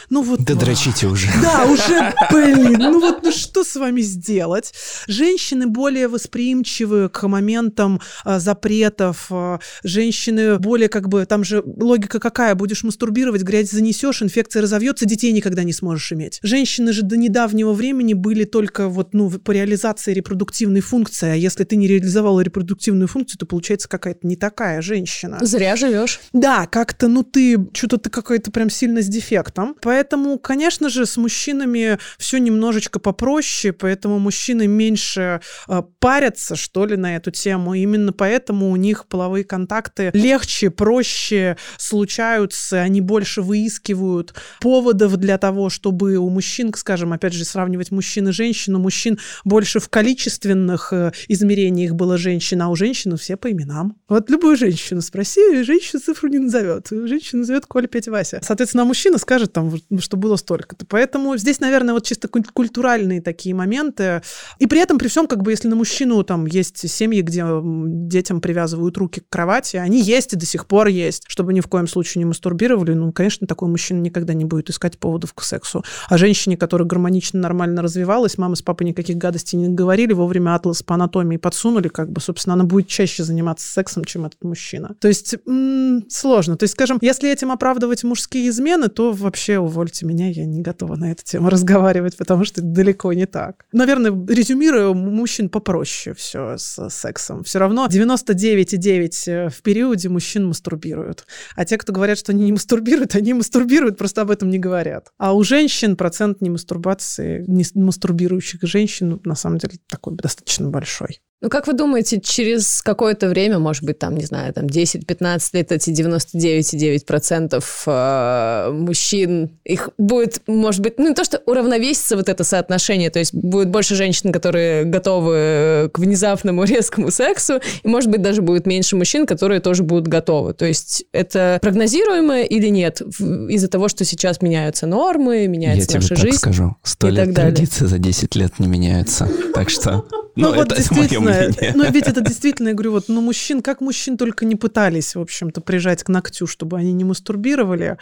ну вот... Да дрочите уже. Да, уже, блин, ну вот, ну что с вами сделать? Женщины более восприимчивы к моментам а, запретов, а, женщины более как бы, там же логика какая, будешь мастурбировать, грязь занесешь, инфекция разовьется, детей никогда не сможешь иметь. Женщины же до недавнего времени были только вот, ну, по реализации репродуктивной функции, а если ты не реализовала репродуктивную функцию, то получается какая-то не такая женщина. Зря живешь. Да, как-то, ну ты, что-то ты какой-то прям сильно с дефектом. Поэтому, конечно же, с мужчинами все немножечко попроще, поэтому мужчины меньше э, парятся, что ли, на эту тему. Именно поэтому у них половые контакты легче, проще случаются, они больше выискивают поводов для того, чтобы у мужчин, скажем, опять же, сравнивать мужчин и женщин, у мужчин больше в количественных э, измерениях было женщин, а у женщин все по именам. Вот любую женщину спроси, женщина цифру не назовет. Женщина назовет Коля, Петя, Вася. Соответственно, мужчина скажет там, что было столько-то. Поэтому здесь, наверное, вот чисто куль- культуральные такие моменты. И при этом, при всем, как бы, если на мужчину там есть семьи, где м, детям привязывают руки к кровати, они есть и до сих пор есть, чтобы ни в коем случае не мастурбировали, ну, конечно, такой мужчина никогда не будет искать поводов к сексу. А женщине, которая гармонично, нормально развивалась, мама с папой никаких гадостей не говорили, вовремя атлас по анатомии подсунули, как бы, собственно, она будет чаще заниматься сексом, чем этот мужчина. То есть м, сложно. То есть, скажем, если этим оправдывать мужские измены, то вообще увольте меня, я не готова на эту тему разговаривать, потому что далеко не так. Наверное, резюмируя, у мужчин попроще все с сексом. Все равно 99,9 в периоде мужчин мастурбируют. А те, кто говорят, что они не мастурбируют, они мастурбируют, просто об этом не говорят. А у женщин процент не мастурбации, не мастурбирующих женщин, ну, на самом деле, такой достаточно большой. Ну, как вы думаете, через какое-то время, может быть, там, не знаю, там 10-15 лет эти 99,9% э, мужчин, их будет, может быть, ну, не то, что уравновесится вот это соотношение, то есть будет больше женщин, которые готовы к внезапному резкому сексу, и, может быть, даже будет меньше мужчин, которые тоже будут готовы. То есть это прогнозируемо или нет из-за того, что сейчас меняются нормы, Я меняется тебе наша так жизнь? скажу. Сто лет традиции за 10 лет не меняются. Так что, ну, вот это, мое действительно, мнение. Ну, ведь это действительно, я говорю, вот, ну, мужчин, как мужчин только не пытались, в общем-то, прижать к ногтю, чтобы они не мастурбировали,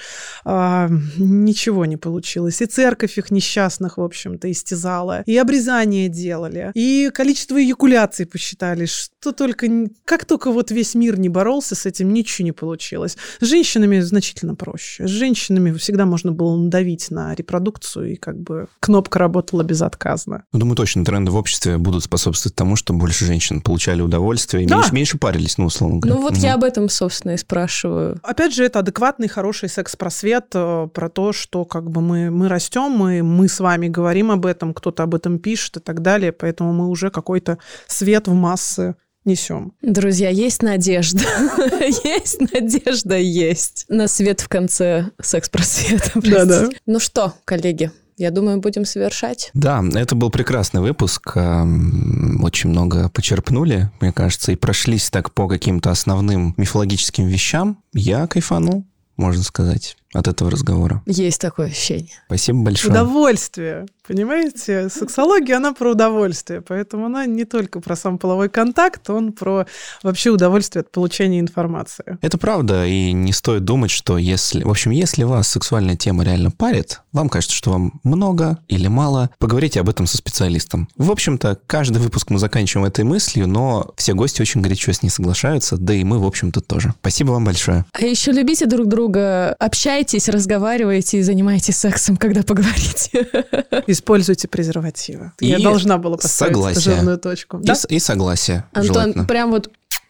а, ничего не получилось. И церковь их несчастных, в общем-то, истязала, и обрезание делали, и количество эякуляций посчитали, что только, как только вот весь мир не боролся с этим, ничего не получилось. С женщинами значительно проще. С женщинами всегда можно было надавить на репродукцию, и как бы кнопка работала безотказно. Ну, думаю, точно тренды в обществе будут способствовать тому, что больше женщин получали удовольствие и Да. меньше, меньше парились, ну, условно говоря. Ну, вот Мгм. я об этом, собственно, и спрашиваю. Опять же, это адекватный, хороший секс-просвет э, про то, что как бы мы, мы растем, мы, мы с вами говорим об этом, кто-то об этом пишет и так далее, поэтому мы уже какой-то свет в массы несем. Друзья, есть надежда. Есть надежда, есть. На свет в конце секс-просвета. Да-да. Ну что, коллеги, я думаю, будем совершать. Да, это был прекрасный выпуск. эм, Очень много почерпнули, мне кажется, и прошлись так по каким-то основным мифологическим вещам. Я кайфанул, можно сказать, от этого разговора. Есть такое ощущение. Спасибо большое. Удовольствие. Понимаете, сексология, она про удовольствие, поэтому она не только про сам половой контакт, он про вообще удовольствие от получения информации. Это правда, и не стоит думать, что если... В общем, если вас сексуальная тема реально парит, вам кажется, что вам много или мало, поговорите об этом со специалистом. В общем-то, каждый выпуск мы заканчиваем этой мыслью, но все гости очень горячо с ней соглашаются, да и мы, в общем-то, тоже. Спасибо вам большое. А еще любите друг друга, общайтесь, разговаривайте и занимайтесь сексом, когда поговорите. Используйте презервативы. И Я должна была поставить согласие. жирную точку. И, Да? и согласие. Антон, желательно. прям вот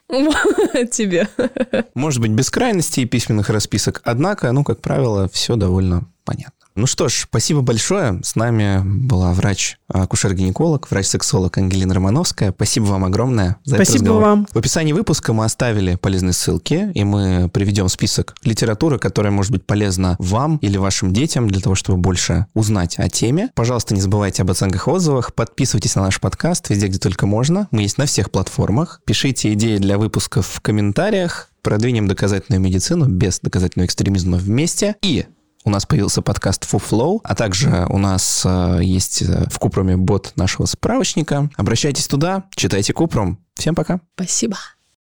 тебе. Может быть, без крайностей и письменных расписок, однако, ну, как правило, все довольно понятно. Ну что ж, спасибо большое. С нами была врач-акушер-гинеколог, врач-сексолог Ангелина Романовская. Спасибо вам огромное за этот Спасибо разговор. вам. В описании выпуска мы оставили полезные ссылки, и мы приведем список литературы, которая может быть полезна вам или вашим детям для того, чтобы больше узнать о теме. Пожалуйста, не забывайте об оценках и отзывах, подписывайтесь на наш подкаст везде, где только можно. Мы есть на всех платформах. Пишите идеи для выпусков в комментариях. Продвинем доказательную медицину без доказательного экстремизма вместе. И у нас появился подкаст FuFlow, а также у нас э, есть э, в Купруме бот нашего справочника. Обращайтесь туда, читайте Купрум. Всем пока. Спасибо.